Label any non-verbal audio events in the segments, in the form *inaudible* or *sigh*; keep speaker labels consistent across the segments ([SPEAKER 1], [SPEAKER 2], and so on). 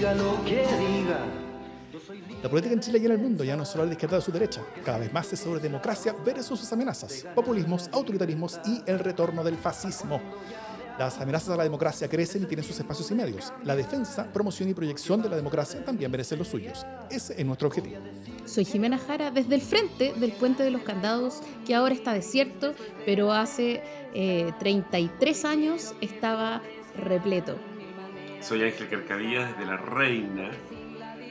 [SPEAKER 1] diga lo que diga.
[SPEAKER 2] La política en Chile y en el mundo ya no es solo de izquierda o de su derecha. Cada vez más es sobre democracia versus sus amenazas, populismos, autoritarismos y el retorno del fascismo. Las amenazas a la democracia crecen y tienen sus espacios y medios. La defensa, promoción y proyección de la democracia también merecen los suyos. Ese es nuestro objetivo.
[SPEAKER 3] Soy Jimena Jara desde el frente del Puente de los Candados, que ahora está desierto, pero hace 33 eh, años estaba repleto.
[SPEAKER 4] Soy Ángel Carcavilla desde La Reina,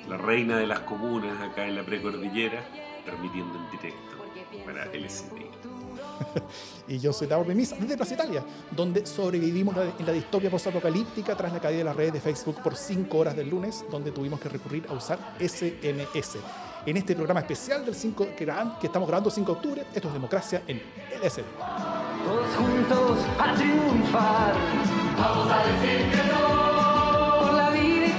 [SPEAKER 4] la reina de las comunas acá en la precordillera, transmitiendo en directo para LCD. *laughs*
[SPEAKER 2] y yo soy Davor Bemis desde Plaza Italia, donde sobrevivimos en la distopia postapocalíptica tras la caída de las redes de Facebook por 5 horas del lunes, donde tuvimos que recurrir a usar SMS. En este programa especial del 5 que, que estamos grabando el 5 de octubre, esto es Democracia en LSD.
[SPEAKER 1] Todos juntos a triunfar. Vamos a decir que no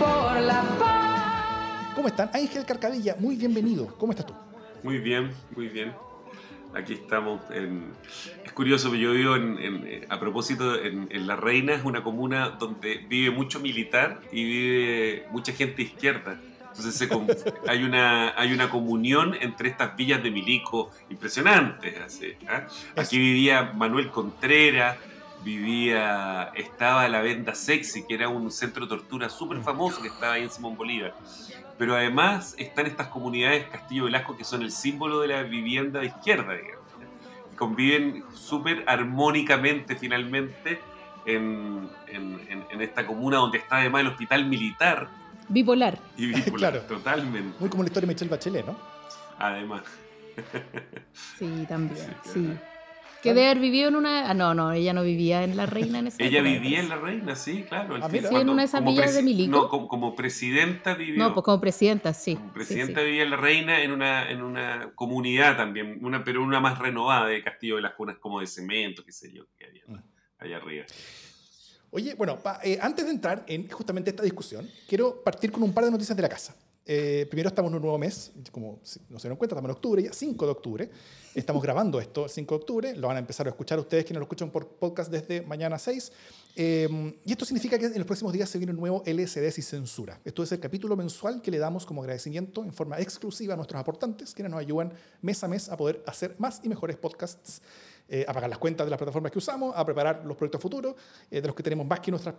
[SPEAKER 1] por la paz.
[SPEAKER 2] ¿Cómo están? Ángel Carcadilla, muy bienvenido. ¿Cómo estás tú?
[SPEAKER 4] Muy bien, muy bien aquí estamos. En, es curioso, yo vivo en, a propósito en, La Reina, es una comuna donde vive mucho militar y vive mucha gente izquierda. Entonces *laughs* hay, una, hay una comunión entre estas villas de milico impresionantes. Así, ¿ah? Aquí vivía Manuel Contreras, vivía, estaba la Venda Sexy, que era un centro de tortura súper famoso que estaba ahí en Simón Bolívar pero además están estas comunidades Castillo Velasco que son el símbolo de la vivienda de izquierda, digamos. Conviven súper armónicamente finalmente en, en, esta comuna donde está además el hospital militar.
[SPEAKER 3] Bipolar.
[SPEAKER 4] Y *laughs* bipolar, totalmente.
[SPEAKER 2] Muy como la historia de Michelle Bachelet, ¿no?
[SPEAKER 4] Además.
[SPEAKER 3] Sí, también, sí. Que debe haber vivido en una. Ah, no, no, ella no vivía en La Reina en esa
[SPEAKER 4] Ella vivía en La Reina, sí, claro.
[SPEAKER 3] Ah, sí, en una de esas villas de Milico.
[SPEAKER 4] No, como, presidenta vivió.
[SPEAKER 3] No, pues como presidenta, sí.
[SPEAKER 4] Como presidenta vivía en La Reina en una, en una comunidad también, una, pero una más renovada de Castillo de las Cunas, como de cemento, qué sé yo, que había mm. allá arriba.
[SPEAKER 2] Oye, bueno, eh, antes de entrar en justamente esta discusión, quiero partir con un par de noticias de la casa. Eh, primero estamos en un nuevo mes, como no se dan cuenta, estamos en octubre, ya 5 de octubre. Estamos grabando esto el 5 de octubre, lo van a empezar a escuchar ustedes quienes lo escuchan por podcast desde mañana 6. Eh, y esto significa que en los próximos días se viene un nuevo LSD y censura. Esto es el capítulo mensual que le damos como agradecimiento en forma exclusiva a nuestros aportantes, quienes nos ayudan mes a mes a poder hacer más y mejores podcasts, eh, a pagar las cuentas de las plataformas que usamos, a preparar los proyectos futuros, de los que tenemos más que nuestras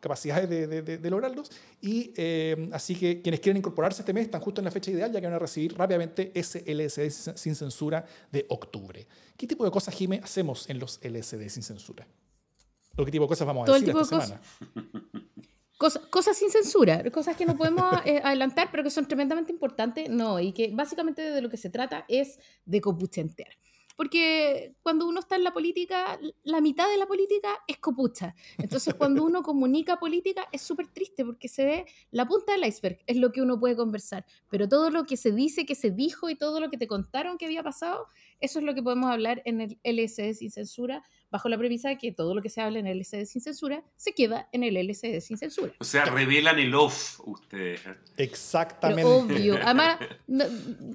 [SPEAKER 2] capacidades de, de, lograrlos. Y eh, así que quienes quieren incorporarse este mes están justo en la fecha ideal, ya que van a recibir rápidamente ese LSD sin censura de octubre. ¿Qué tipo de cosas, Jime, hacemos en los LSD sin censura? ¿O qué tipo de cosas vamos a decir esta semana?
[SPEAKER 3] Cosas, sin censura, cosas que no podemos eh, adelantar, pero que son tremendamente importantes, no, y que básicamente de lo que se trata es de copuchentear. Porque cuando uno está en la política, la mitad de la política es copucha. Entonces, cuando uno comunica política, es súper triste porque se ve la punta del iceberg, es lo que uno puede conversar. Pero todo lo que se dice, que se dijo y todo lo que te contaron que había pasado, eso es lo que podemos hablar en el LSD sin censura, bajo la premisa de que todo lo que se habla en el LSD sin censura se queda en el LSD sin censura.
[SPEAKER 4] O sea, revelan el off ustedes.
[SPEAKER 2] Exactamente.
[SPEAKER 3] obvio. *laughs* Además,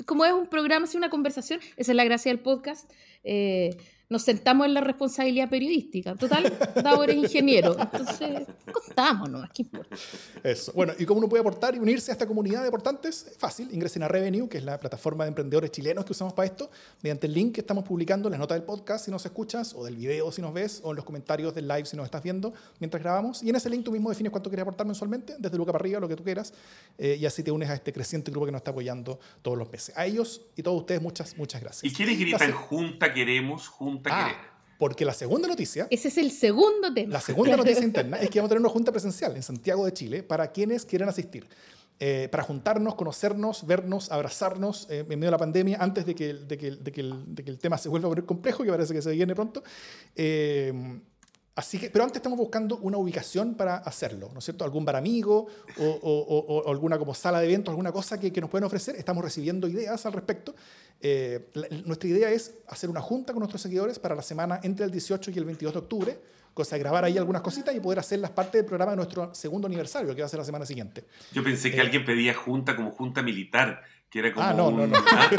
[SPEAKER 3] como es un programa, es una conversación, esa es la gracia del podcast. Eh, nos sentamos en la responsabilidad periodística. Total, Davor es ingeniero. Entonces, contámonos, ¿qué importa?
[SPEAKER 2] Eso. Bueno, ¿y cómo uno puede aportar y unirse a esta comunidad de aportantes? Fácil, ingresen a Revenue, que es la plataforma de emprendedores chilenos que usamos para esto, mediante el link que estamos publicando en las notas del podcast si nos escuchas, o del video si nos ves, o en los comentarios del live si nos estás viendo mientras grabamos. Y en ese link tú mismo defines cuánto quieres aportar mensualmente, desde Luca para arriba, lo que tú quieras, eh, y así te unes a este creciente grupo que nos está apoyando todos los meses. A ellos y todos ustedes, muchas, muchas gracias.
[SPEAKER 4] ¿Y quiénes gritan junta queremos, junta
[SPEAKER 2] Ah, porque la segunda noticia.
[SPEAKER 3] Ese es el segundo tema.
[SPEAKER 2] La segunda noticia *laughs* interna es que vamos a tener una junta presencial en Santiago de Chile para quienes quieran asistir. Eh, para juntarnos, conocernos, vernos, abrazarnos eh, en medio de la pandemia antes de que, de que, de que, el, de que el tema se vuelva a poner complejo, que parece que se viene pronto. Eh, Así que, pero antes estamos buscando una ubicación para hacerlo, ¿no es cierto? Algún bar amigo o, alguna como sala de eventos, alguna cosa que, nos pueden ofrecer. Estamos recibiendo ideas al respecto. Eh, nuestra idea es hacer una junta con nuestros seguidores para la semana entre el 18 y el 22 de octubre, cosa de grabar ahí algunas cositas y poder hacerlas parte del programa de nuestro segundo aniversario, que va a ser la semana siguiente.
[SPEAKER 4] Yo pensé que eh, alguien pedía junta como junta militar que era como,
[SPEAKER 2] Ah, no,
[SPEAKER 4] un,
[SPEAKER 2] no, no. *laughs*
[SPEAKER 4] ¿ah?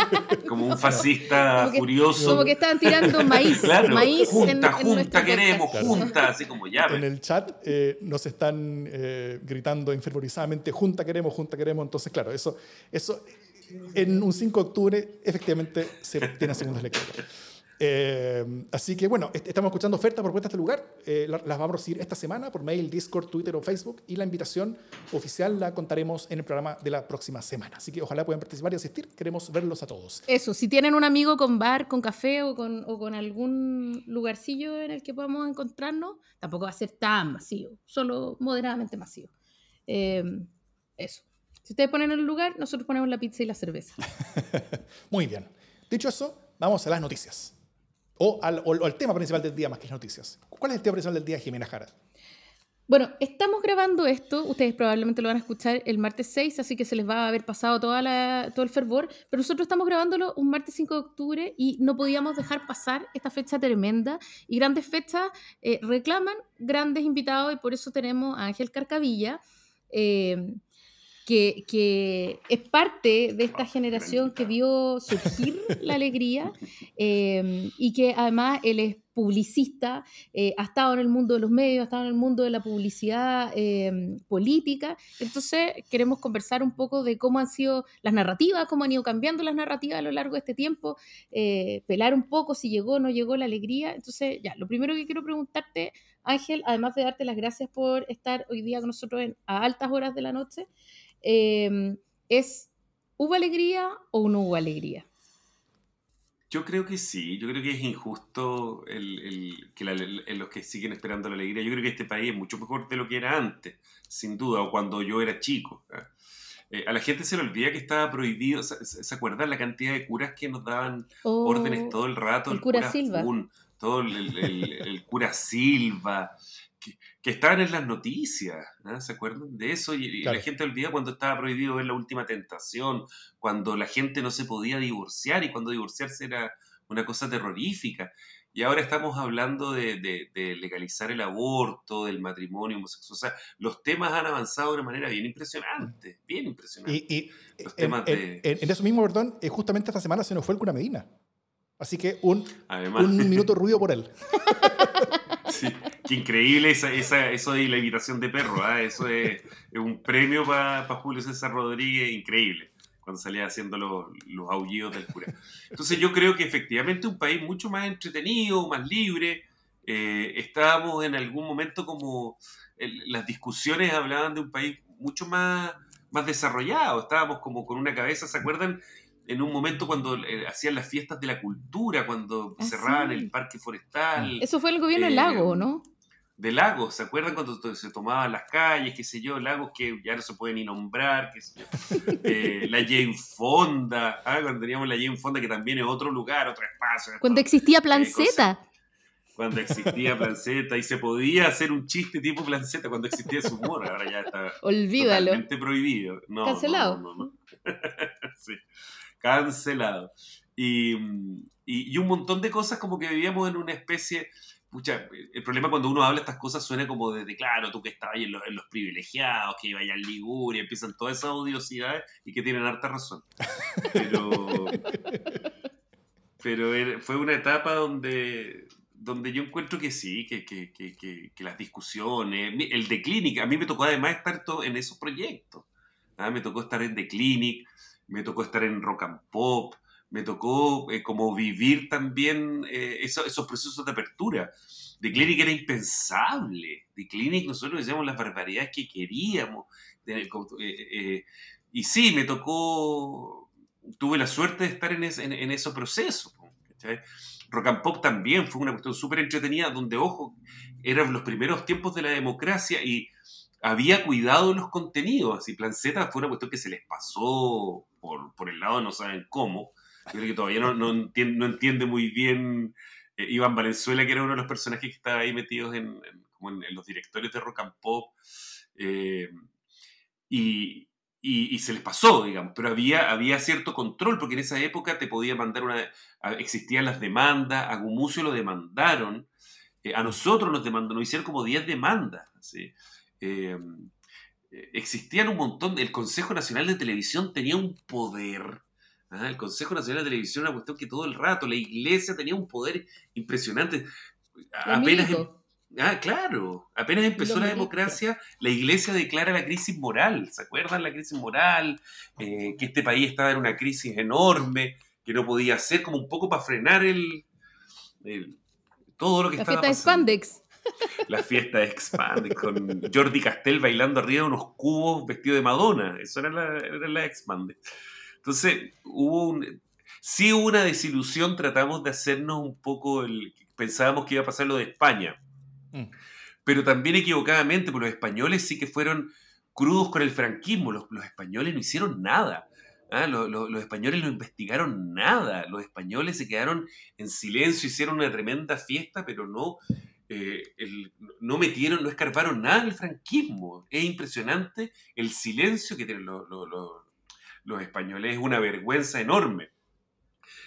[SPEAKER 4] como un fascista
[SPEAKER 3] Como que-
[SPEAKER 4] furioso.
[SPEAKER 3] Como que estaban tirando *laughs* maíz.
[SPEAKER 4] Claro,
[SPEAKER 3] maíz
[SPEAKER 4] junta,
[SPEAKER 3] en,
[SPEAKER 4] junta queremos, junta, así como ya.
[SPEAKER 2] En el chat eh, nos están eh, gritando enfervorizadamente, junta queremos, junta queremos. Entonces, claro, eso, eso en un 5 de octubre efectivamente se tiene segundas lecturas. Eh, así que bueno, est- estamos escuchando ofertas, propuestas de lugar. Eh, la- las vamos a recibir esta semana por mail, Discord, Twitter o Facebook. Y la invitación oficial la contaremos en el programa de la próxima semana. Así que ojalá puedan participar y asistir. Queremos verlos a todos.
[SPEAKER 3] Eso, si tienen un amigo con bar, con café o con, o con algún lugarcillo en el que podamos encontrarnos, tampoco va a ser tan masivo, solo moderadamente masivo. Eh, eso. Si ustedes ponen el lugar, nosotros ponemos la pizza y la cerveza. *laughs*
[SPEAKER 2] Muy bien. Dicho eso, vamos a las noticias. O al, tema principal del día más que noticias. ¿Cuál es el tema principal del día, Jimena Jara?
[SPEAKER 3] Bueno, estamos grabando esto, ustedes probablemente lo van a escuchar el martes 6, así que se les va a haber pasado toda todo el fervor, pero nosotros estamos grabándolo un martes 5 de octubre y no podíamos dejar pasar esta fecha tremenda y grandes fechas eh, reclaman grandes invitados y por eso tenemos a Ángel Carcavilla, eh, que, que es parte de esta generación que vio surgir la alegría *laughs* eh, y que además él es publicista, eh, ha estado en el mundo de los medios, ha estado en el mundo de la publicidad eh, política. Entonces queremos conversar un poco de cómo han sido las narrativas, cómo han ido cambiando las narrativas a lo largo de este tiempo, pelar un poco si llegó o no llegó la alegría. Entonces, ya, lo primero que quiero preguntarte, Ángel, además de darte las gracias por estar hoy día con nosotros en- a altas horas de la noche, eh, es, ¿hubo alegría o no hubo alegría?
[SPEAKER 4] Yo creo que sí, yo creo que es injusto el, el- que la- el- los que siguen esperando la alegría. Yo creo que este país es mucho mejor de lo que era antes, sin duda, o cuando yo era chico. ¿ah? Eh, a la gente se le olvida que estaba prohibido, ¿se, se- acuerdan la cantidad de curas que nos daban
[SPEAKER 3] O-
[SPEAKER 4] órdenes todo el rato?
[SPEAKER 3] el cura Silva.
[SPEAKER 4] Fun, todo el, el- el- el cura Silva, que, que estaban en las noticias, ¿ah? ¿se acuerdan de eso? Y,
[SPEAKER 2] Claro.
[SPEAKER 4] la gente olvida cuando estaba prohibido ver la última tentación, cuando la gente no se podía divorciar y cuando divorciarse era una cosa terrorífica. Y ahora estamos hablando de, de- de legalizar el aborto, del matrimonio homosexual. O sea, los temas han avanzado de una manera bien impresionante, bien impresionante.
[SPEAKER 2] Y, y
[SPEAKER 4] Los
[SPEAKER 2] en,
[SPEAKER 4] temas
[SPEAKER 2] en-
[SPEAKER 4] de-
[SPEAKER 2] en- en eso mismo, perdón, eh, justamente esta semana se nos fue el cura Medina. Así que un,
[SPEAKER 4] Además,
[SPEAKER 2] un minuto ruido por él. *laughs*
[SPEAKER 4] Sí, qué increíble esa, esa- eso de la imitación de perro, ¿ah? eso es, es un premio para Julio César Rodríguez, increíble, cuando salía haciendo los, los aullidos del cura. Entonces yo creo que efectivamente un país mucho más entretenido, más libre, eh, estábamos en algún momento como, el- las discusiones hablaban de un país mucho más, más desarrollado, estábamos como con una cabeza, ¿se acuerdan? En un momento cuando eh, hacían las fiestas de la cultura, cuando
[SPEAKER 3] Ah,
[SPEAKER 4] cerraban
[SPEAKER 3] sí.
[SPEAKER 4] el parque forestal
[SPEAKER 3] Eso fue el gobierno del
[SPEAKER 4] Eh,
[SPEAKER 3] lago, ¿no?
[SPEAKER 4] De lagos, ¿se acuerdan cuando se tomaban las calles, qué sé yo, lagos que ya no se pueden ni nombrar, qué sé yo? *laughs* Eh, la Jane Fonda, ah, cuando teníamos la Jane Fonda, que también es otro lugar, otro espacio.
[SPEAKER 3] Cuando existía
[SPEAKER 4] eh,
[SPEAKER 3] Planceta.
[SPEAKER 4] cuando existía Planceta y se podía hacer un chiste tipo Planceta cuando existía su humor, ahora ya está
[SPEAKER 3] Olvídalo.
[SPEAKER 4] totalmente prohibido. No,
[SPEAKER 3] Cancelado.
[SPEAKER 4] no, no. *laughs* Sí, cancelado. Y, y, y un montón de cosas como que vivíamos en una especie... Pucha, el problema cuando uno habla estas cosas suena como de, de, claro, tú que estabas ahí en los, en los privilegiados, que ibas allá en Liguria, empiezan todas esas odiosidades y que tienen harta razón. Pero, *laughs* pero fue una etapa donde, donde yo encuentro que sí, que, que, que, que, que las discusiones, el de Clinic, a mí me tocó además estar to- en esos proyectos. ¿ah? Me tocó estar en The Clinic, me tocó estar en Rock and Pop, me tocó eh, como vivir también eh, eso- esos procesos de apertura. The Clinic era impensable. The Clinic nosotros decíamos las barbaridades que queríamos. De- eh, eh, y sí, me tocó, tuve la suerte de estar en, ese- en, esos procesos. Rock and Pop también fue una cuestión súper entretenida, donde, ojo, eran los primeros tiempos de la democracia y había cuidado de los contenidos. Así, Plan Z fue una cuestión que se les pasó por, por el lado, no saben cómo. Yo creo que todavía no, no, entiende, no entiende muy bien eh, Iván Valenzuela, que era uno de los personajes que estaba ahí metidos en, en- como en- en los directorios de Rock and Pop. eh, y, y- y se les pasó, digamos, pero había, había cierto control, porque en esa época te podía mandar una... Existían las demandas, a Gumucio lo demandaron, eh, a nosotros nos demandaron, nos hicieron como 10 demandas. ¿sí? Eh, existían un montón, el Consejo Nacional de Televisión tenía un poder. ¿Ah? El Consejo Nacional de Televisión era una cuestión que todo el rato, la iglesia tenía un poder impresionante. Apenas, em- ah, claro, apenas empezó la democracia, la iglesia declara la crisis moral. ¿Se acuerdan la crisis moral? Eh, que este país estaba en una crisis enorme, que no podía hacer como un poco para frenar el, todo lo que
[SPEAKER 3] la
[SPEAKER 4] estaba
[SPEAKER 3] fiesta de Spandex.
[SPEAKER 4] La fiesta de Expandex con Jordi Castell bailando arriba de unos cubos vestido de Madonna. Eso era la, era la Expandex. Entonces, hubo un, sí hubo una desilusión. Tratamos de hacernos un poco el. Pensábamos que iba a pasar lo de España. Mm. Pero también equivocadamente, porque los españoles sí que fueron crudos con el franquismo. Los, los españoles no hicieron nada. Ah, los españoles no investigaron nada. Los españoles se quedaron en silencio, hicieron una tremenda fiesta, pero no, eh, no metieron, no escarparon nada del franquismo. Es impresionante el silencio que tienen los, los españoles. Es una vergüenza enorme.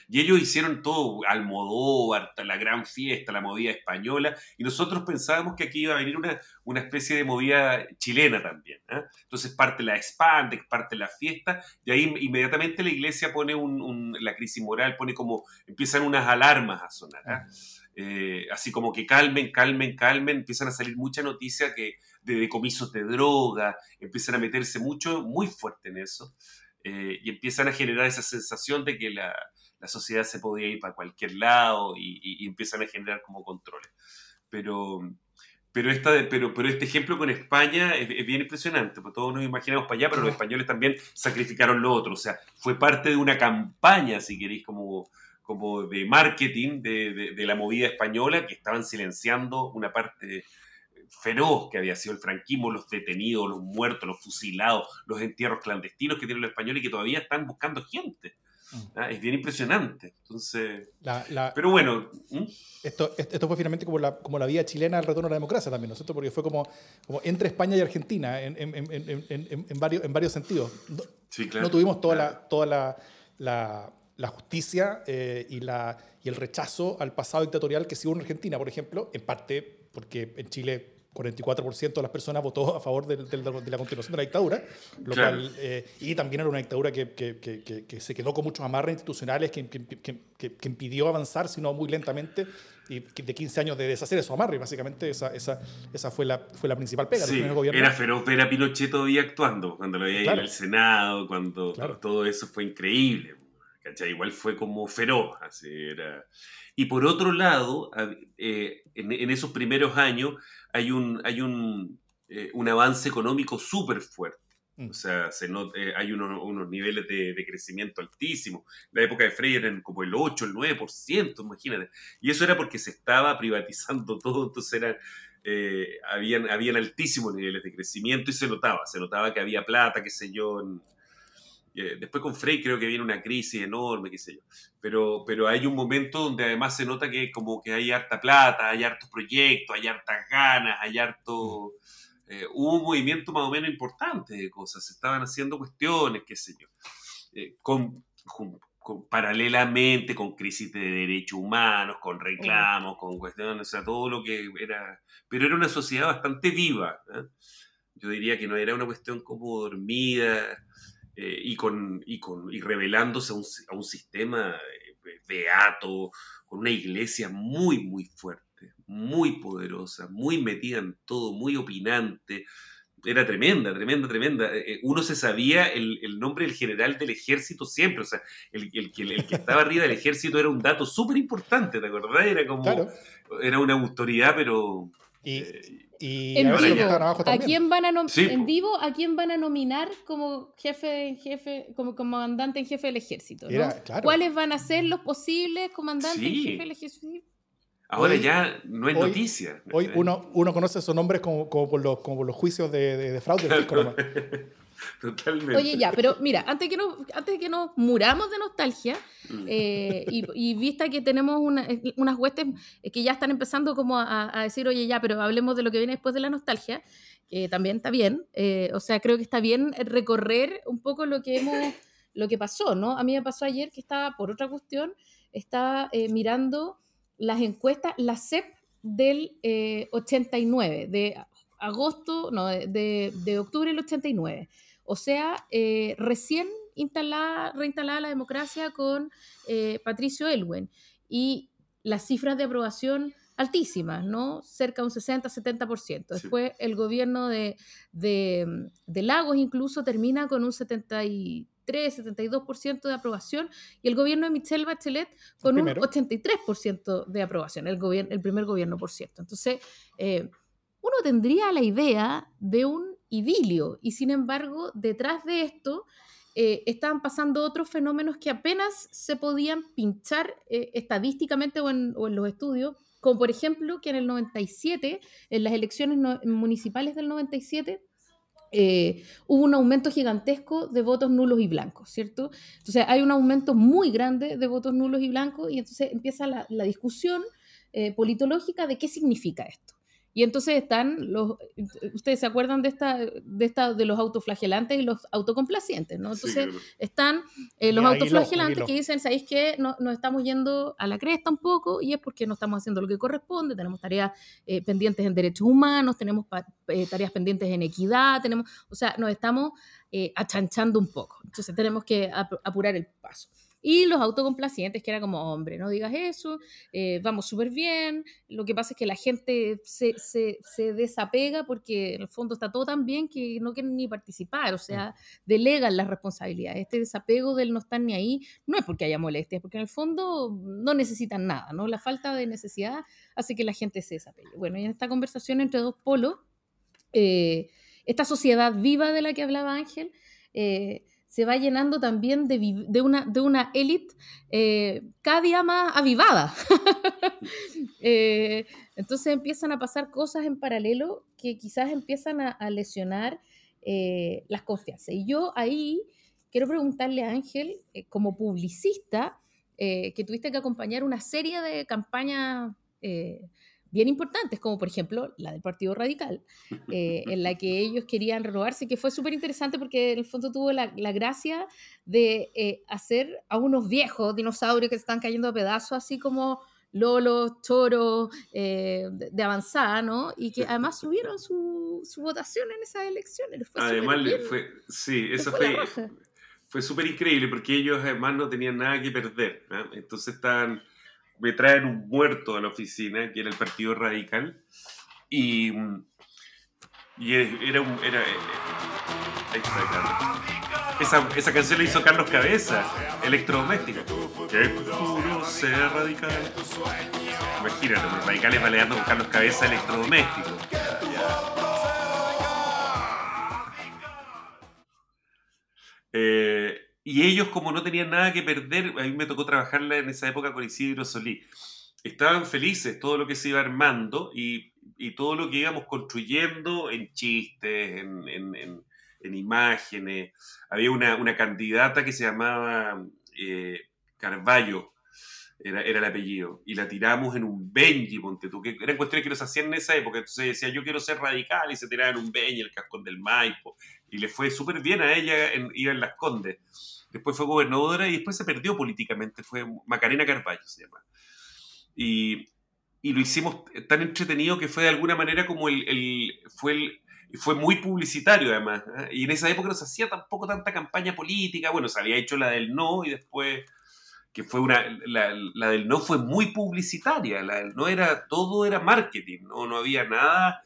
[SPEAKER 4] Y ellos hicieron todo, Almodóvar, la gran fiesta, la movida española, y nosotros pensábamos que aquí iba a venir una, una especie de movida chilena también. ¿eh? Entonces parte la Expandex, parte la fiesta, y ahí inmediatamente la iglesia pone un, la crisis moral, pone como, empiezan unas alarmas a sonar. ¿eh? Eh, así como que calmen, calmen, calmen, empiezan a salir muchas noticias que, de decomisos de droga, empiezan a meterse mucho, muy fuerte en eso, y empiezan a generar esa sensación de que la, la sociedad se podía ir para cualquier lado y, empiezan a generar como controles. Pero, pero, esta, pero, pero este ejemplo con España es, bien impresionante, porque todos nos imaginamos para allá, pero los españoles también sacrificaron lo otro, o sea, fue parte de una campaña, si queréis, como, como de marketing de, de, la movida española, que estaban silenciando una parte feroz que había sido el franquismo, los detenidos, los muertos, los fusilados, los entierros clandestinos que tienen los españoles y que todavía están buscando gente. Mm. Ah, es bien impresionante. Entonces, pero bueno.
[SPEAKER 2] Esto, esto fue finalmente como la, como la vía chilena al retorno a la democracia también, ¿no es cierto? Porque fue como, como entre España y Argentina en, en, en, en varios, en varios sentidos.
[SPEAKER 4] Sí, claro.
[SPEAKER 2] No tuvimos toda, la, toda la, la, la justicia eh, y, la, y el rechazo al pasado dictatorial que sí hubo en Argentina, por ejemplo, en parte porque en Chile 44% de las personas votó a favor de, la continuación de la dictadura, lo cual, eh, y también era una dictadura que, que, se quedó con muchos amarres institucionales que, impidió avanzar, sino muy lentamente, y de 15 años de deshacer esos amarres. Básicamente esa, esa, esa fue, la, fue la principal pega
[SPEAKER 4] sí, del Era feroz ver a Pinochet todavía actuando, cuando lo veía ahí en el Senado, cuando todo eso fue increíble. Igual fue como feroz, así era. Y por otro lado, eh, en, en esos primeros años, hay un, hay un, eh, un avance económico súper fuerte. Mm. O sea, se eh, hay unos niveles de, de, crecimiento altísimos. En la época de Frey eran como el 8, el 9%, imagínate. Y eso era porque se estaba privatizando *laughs* todo, entonces era, eh, habían, habían altísimos niveles de crecimiento y se notaba, se notaba que había plata, qué sé yo, en, después con Frey creo que viene una crisis enorme, qué sé yo. Pero, pero hay un momento donde además se nota que como que hay harta plata, hay hartos proyectos, hay hartas ganas, hay harto... Eh, hubo un movimiento más o menos importante de cosas, se estaban haciendo cuestiones, qué sé yo. Eh, con, paralelamente con crisis de derechos humanos, con reclamos, con cuestiones, o sea, todo lo que era... Pero era una sociedad bastante viva. Yo diría que no era una cuestión como dormida eh, y, con, y, con, y revelándose a un, a un sistema eh, beato, con una iglesia muy, muy fuerte, muy poderosa, muy metida en todo, muy opinante. Era tremenda, tremenda, tremenda. Eh, uno se sabía el, el nombre del general del ejército siempre, o sea, el, el, el que estaba arriba del ejército era un dato súper importante, ¿te acordás? Era como, era una autoridad, pero...
[SPEAKER 2] Y,
[SPEAKER 3] y en vivo, ¿a quién van a en vivo, ¿a quién van a nominar como jefe, jefe, como comandante en jefe del ejército? ¿Cuáles van a ser los posibles comandantes en jefe del ejército?
[SPEAKER 4] Ahora ya no es noticia.
[SPEAKER 2] Hoy uno, uno conoce esos nombres como, como, por, los, como los juicios de, de, fraude. *laughs* *laughs*
[SPEAKER 4] Totalmente.
[SPEAKER 3] Oye, ya, pero mira, antes que nos, antes de que nos muramos de nostalgia, mm. eh, y, vista que tenemos eh, unas huestes que ya están empezando como a, decir, oye, ya, pero hablemos de lo que viene después de la nostalgia, que también está bien, eh, o sea, creo que está bien recorrer un poco lo que hemos, lo que pasó, ¿no? A mí me pasó ayer que estaba, por otra cuestión, estaba mirando las encuestas, la CEP del 89, de agosto, no, de, de, octubre del 89. O sea, eh, recién instalada, reinstalada la democracia con eh, Patricio Elwen. Y las cifras de aprobación altísimas, ¿no? Cerca de un 60-70%. Después el gobierno de, de, de, Lagos incluso termina con un 73, 72% de aprobación y el gobierno de Michelle Bachelet con un 83% de aprobación, el, gobierno, el primer gobierno, por cierto. Entonces, eh, uno tendría la idea de un idilio y sin embargo, detrás de esto eh, estaban pasando otros fenómenos que apenas se podían pinchar eh, estadísticamente o en, los estudios, como por ejemplo que en el 97, en las elecciones municipales del 97, eh, hubo un aumento gigantesco de votos nulos y blancos, ¿cierto? Entonces hay un aumento muy grande de votos nulos y blancos y entonces empieza la, la discusión politológica de qué significa esto. Y entonces están los, ustedes se acuerdan de esta, de esta, de los autoflagelantes y los autocomplacientes, ¿no? Entonces están eh, los autoflagelantes que dicen, ¿sabéis qué? No, nos estamos yendo a la cresta un poco y es porque no estamos haciendo lo que corresponde, tenemos tareas eh, pendientes en derechos humanos, tenemos eh, tareas pendientes en equidad, tenemos, o sea, nos estamos achanchando un poco. Entonces tenemos que apurar el paso. Y los autocomplacientes, que era como, hombre, no digas eso, eh, vamos súper bien. Lo que pasa es que la gente se, se, se, desapega porque en el fondo está todo tan bien que no quieren ni participar, o sea, delegan las responsabilidades. Este desapego del no estar ni ahí no es porque haya molestias, porque en el fondo no necesitan nada, ¿no? La falta de necesidad hace que la gente se desapegue. Bueno, y en esta conversación entre dos polos, eh, esta sociedad viva de la que hablaba Ángel, eh, se va llenando también de, una, de una élite eh, cada día más avivada. *laughs* Eh, entonces empiezan a pasar cosas en paralelo que quizás empiezan a, lesionar eh, las confianzas. Y yo ahí quiero preguntarle a Ángel, como publicista, que tuviste que acompañar una serie de campañas bien importantes, como por ejemplo la del Partido Radical, eh, en la que ellos querían renovarse, que fue súper interesante porque en el fondo tuvo la, la gracia de eh, hacer a unos viejos dinosaurios que están cayendo a pedazos, así como lolos, choros eh, de, avanzada, ¿no? Y que además subieron su, su votación en esas elecciones.
[SPEAKER 4] además, fue, sí, eso fue, fue súper increíble porque ellos además no tenían nada que perder. Entonces estaban me traen un muerto a la oficina, que era el Partido Radical, y, y era un... Era, eh, ahí está, esa, esa, canción la hizo Carlos Cabeza, electrodoméstico. Qué puro ser radical. Imagínate, los radicales baleando con Carlos Cabeza, electrodoméstico. Eh, y ellos, como no tenían nada que perder, a mí me tocó trabajarla en esa época con Isidro Solí. Estaban felices todo lo que se iba armando y, y todo lo que íbamos construyendo en chistes, en, en, en, imágenes. Había una, una, candidata que se llamaba eh, Carballo, era, era, el apellido, y la tiramos en un Benji, ponte tú, que eran cuestiones que nos hacían en esa época. Entonces decía, yo quiero ser radical, y se tiraba en un Benji, el cascón del Maipo, y le fue súper bien a ella, en, iba en Las Condes después fue gobernadora y después se perdió políticamente, fue Macarena Carballo se llama. Y, y lo hicimos tan entretenido que fue de alguna manera como el, el fue el, fue muy publicitario además. ¿eh? Y en esa época no se hacía tampoco tanta campaña política. Bueno, se había hecho la del no y después, que fue una, la, la del no fue muy publicitaria. La del no era, todo era marketing, no, no había nada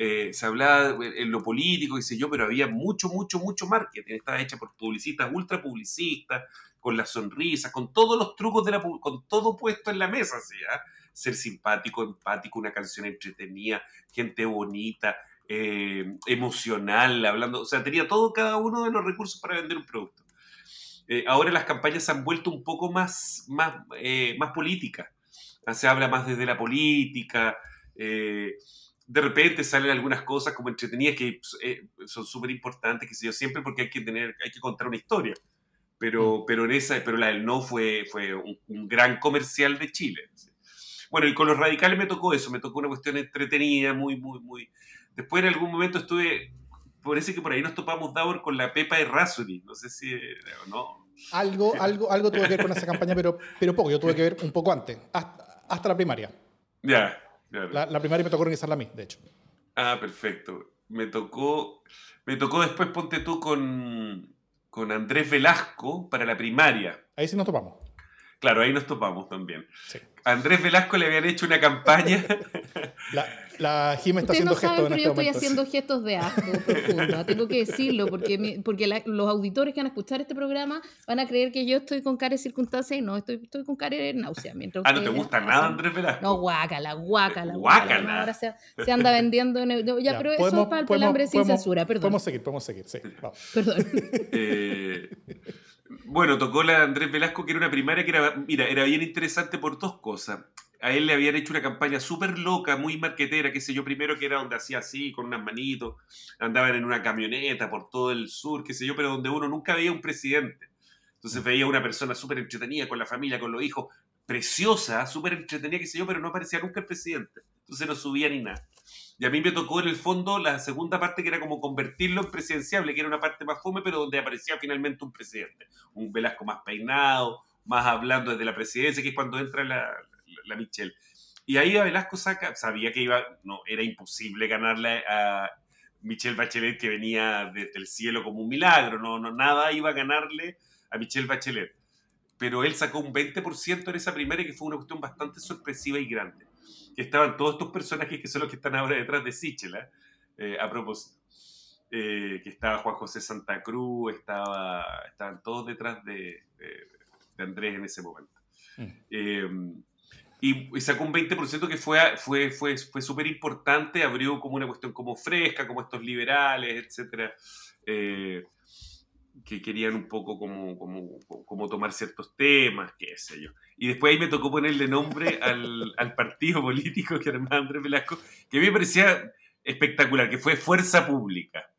[SPEAKER 4] eh, se hablaba en lo político, qué sé yo, pero había mucho, mucho, mucho marketing. Estaba hecha por publicistas, ultra publicistas, con las sonrisas, con todos los trucos de la con todo puesto en la mesa, ¿sí? ¿ah? Ser simpático, empático, una canción entretenida, gente bonita, eh, emocional, hablando, o sea, tenía todo cada uno de los recursos para vender un producto. Eh, ahora las campañas se han vuelto un poco más, más, más políticas. Se habla más desde la política de repente salen algunas cosas como entretenidas que eh, son súper importantes, que sé yo, siempre porque hay que tener, hay que contar una historia. Pero, mm. pero, en esa, pero la del no fue, fue un, gran comercial de Chile. Bueno, y con los radicales me tocó eso, me tocó una cuestión entretenida, muy, muy, muy... Después en algún momento estuve, parece que por ahí nos topamos Davor con la Pepa de Rasuri, no sé si, no.
[SPEAKER 2] Algo, algo, algo tuve que ver con esa campaña, pero, pero poco, yo tuve que ver un poco antes, hasta, hasta la primaria.
[SPEAKER 4] Ya.
[SPEAKER 2] La, primaria me tocó organizarla a mí, de hecho.
[SPEAKER 4] Ah, perfecto. Me tocó, me tocó después, ponte tú, con, con Andrés Velasco para la primaria.
[SPEAKER 2] Ahí sí nos topamos.
[SPEAKER 4] Claro, ahí nos topamos también.
[SPEAKER 2] Sí.
[SPEAKER 4] A Andrés Velasco le habían hecho una campaña. *laughs*
[SPEAKER 2] La, la Jim está haciendo
[SPEAKER 3] no saben,
[SPEAKER 2] gestos en
[SPEAKER 3] pero
[SPEAKER 2] este
[SPEAKER 3] yo estoy
[SPEAKER 2] momento.
[SPEAKER 3] haciendo gestos de asco. *laughs* Tengo que decirlo, porque, mi- porque la- los auditores que van a escuchar este programa van a creer que yo estoy con cara de circunstancia y no, estoy, estoy con cara de náusea. Mientras
[SPEAKER 4] ah, ¿no te gusta
[SPEAKER 3] hacen-
[SPEAKER 4] nada Andrés Velasco?
[SPEAKER 3] No, guácala, guácala,
[SPEAKER 4] Guácala.
[SPEAKER 3] No, ahora se, se anda vendiendo. En el- ya,
[SPEAKER 2] Ya,
[SPEAKER 3] pero eso es para el pelambre sin
[SPEAKER 2] podemos-
[SPEAKER 3] censura, perdón.
[SPEAKER 2] Podemos seguir, podemos seguir, sí. Vamos.
[SPEAKER 3] Perdón. *laughs*
[SPEAKER 4] Eh, bueno, tocó la Andrés Velasco, que era una primaria que era, mira, era bien interesante por dos cosas. A él le habían hecho una campaña súper loca, muy marquetera, qué sé yo, primero que era donde hacía así, con unas manitos, andaban en una camioneta por todo el sur, qué sé yo, pero donde uno nunca veía un presidente. Entonces veía una persona súper entretenida con la familia, con los hijos, preciosa, súper entretenida, qué sé yo, pero no aparecía nunca el presidente. Entonces no subía ni nada. Y a mí me tocó en el fondo la segunda parte que era como convertirlo en presidenciable, que era una parte más fome, pero donde aparecía finalmente un presidente. Un Velasco más peinado, más hablando desde la presidencia, que es cuando entra la, la, Michelle. Y ahí a Velasco sabía que iba, no, era imposible ganarle a Michelle Bachelet, que venía desde el cielo como un milagro, no, no, nada iba a ganarle a Michelle Bachelet. Pero él sacó un 20% en esa primera, que fue una cuestión bastante sorpresiva y grande que estaban todos estos personajes que son los que están ahora detrás de Sichela, eh, a propósito. Eh, que estaba Juan José Santa Cruz, estaba, estaban todos detrás de, Andrés en ese momento.
[SPEAKER 2] Mm.
[SPEAKER 4] Eh, y, y sacó un 20% que fue, fue, fue, fue súper importante, abrió como una cuestión como fresca, como estos liberales, etcétera, eh, que querían un poco como, como, como tomar ciertos temas, qué sé yo. Y después ahí me tocó ponerle nombre al, al partido político que armaba Andrés Velasco, que a mí me parecía espectacular, que fue Fuerza Pública,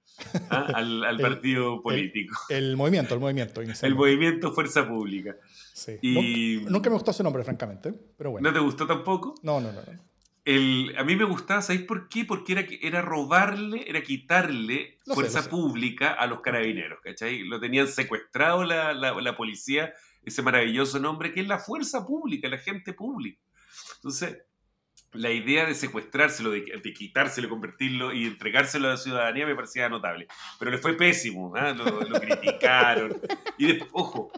[SPEAKER 4] ¿ah? *laughs* al, al
[SPEAKER 2] El-
[SPEAKER 4] partido político.
[SPEAKER 2] El movimiento, el movimiento.
[SPEAKER 4] El movimiento Fuerza Pública.
[SPEAKER 2] Sí.
[SPEAKER 4] y-
[SPEAKER 2] Nunca, nunca me gustó ese nombre, francamente. Pero bueno.
[SPEAKER 4] ¿No te gustó tampoco?
[SPEAKER 2] No, no, no. no.
[SPEAKER 4] El, a mí me gustaba, ¿sabéis por qué? Porque era, era robarle, era quitarle
[SPEAKER 2] Lo
[SPEAKER 4] fuerza
[SPEAKER 2] sé.
[SPEAKER 4] pública a los carabineros, ¿cachai? Lo tenían secuestrado la, la, la policía, ese maravilloso nombre que es la fuerza pública, la gente pública. Entonces, la idea de secuestrárselo, de, de quitárselo, convertirlo y entregárselo a la ciudadanía me parecía notable. Pero le fue pésimo, ¿ah? lo, lo criticaron. *laughs* Y después, ojo,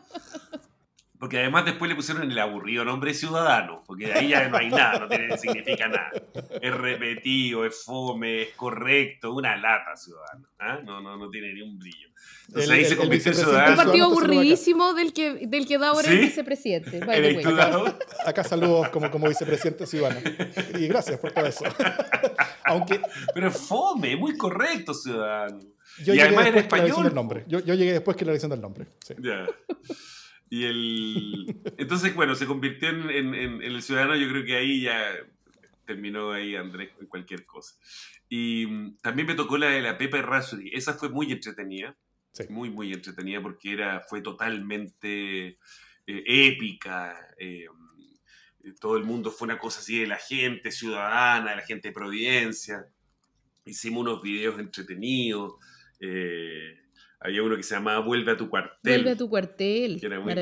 [SPEAKER 4] porque además después le pusieron el aburrido nombre ciudadano, porque de ahí ya no hay nada, no tiene, significa nada. Es repetido, es fome, es correcto, una lata ciudadano. ¿ah? No, no, no tiene ni un brillo. Entonces
[SPEAKER 2] El-
[SPEAKER 4] ahí
[SPEAKER 2] el-
[SPEAKER 4] se
[SPEAKER 2] el
[SPEAKER 4] convirtió en
[SPEAKER 2] vicepresidente
[SPEAKER 3] Un partido aburridísimo del que, del que da ahora el
[SPEAKER 4] ¿Sí?
[SPEAKER 3] vicepresidente.
[SPEAKER 4] ¿Eres
[SPEAKER 3] way.
[SPEAKER 4] tú, Gabo?
[SPEAKER 2] Acá saludos como, como vicepresidente ciudadano. Y gracias por todo eso. Aunque
[SPEAKER 4] Pero es fome, muy correcto ciudadano.
[SPEAKER 2] yo
[SPEAKER 4] Y además
[SPEAKER 2] elección
[SPEAKER 4] español,
[SPEAKER 2] del nombre. Yo, yo llegué después que la elección del nombre. Sí.
[SPEAKER 4] Ya. Y el... Entonces, bueno, se convirtió en, en- en- en el ciudadano, yo creo que ahí ya terminó ahí Andrés en cualquier cosa. Y mm, también me tocó la de la Pepe Rasuri. Esa fue muy entretenida.
[SPEAKER 2] Sí.
[SPEAKER 4] Muy, muy entretenida porque era, fue totalmente eh, épica. eh, todo el mundo fue una cosa así de la gente ciudadana, de la gente de Providencia. Hicimos unos videos entretenidos. eh, había uno que se llamaba Vuelve a tu cuartel
[SPEAKER 3] Vuelve a tu cuartel.
[SPEAKER 4] que era muy.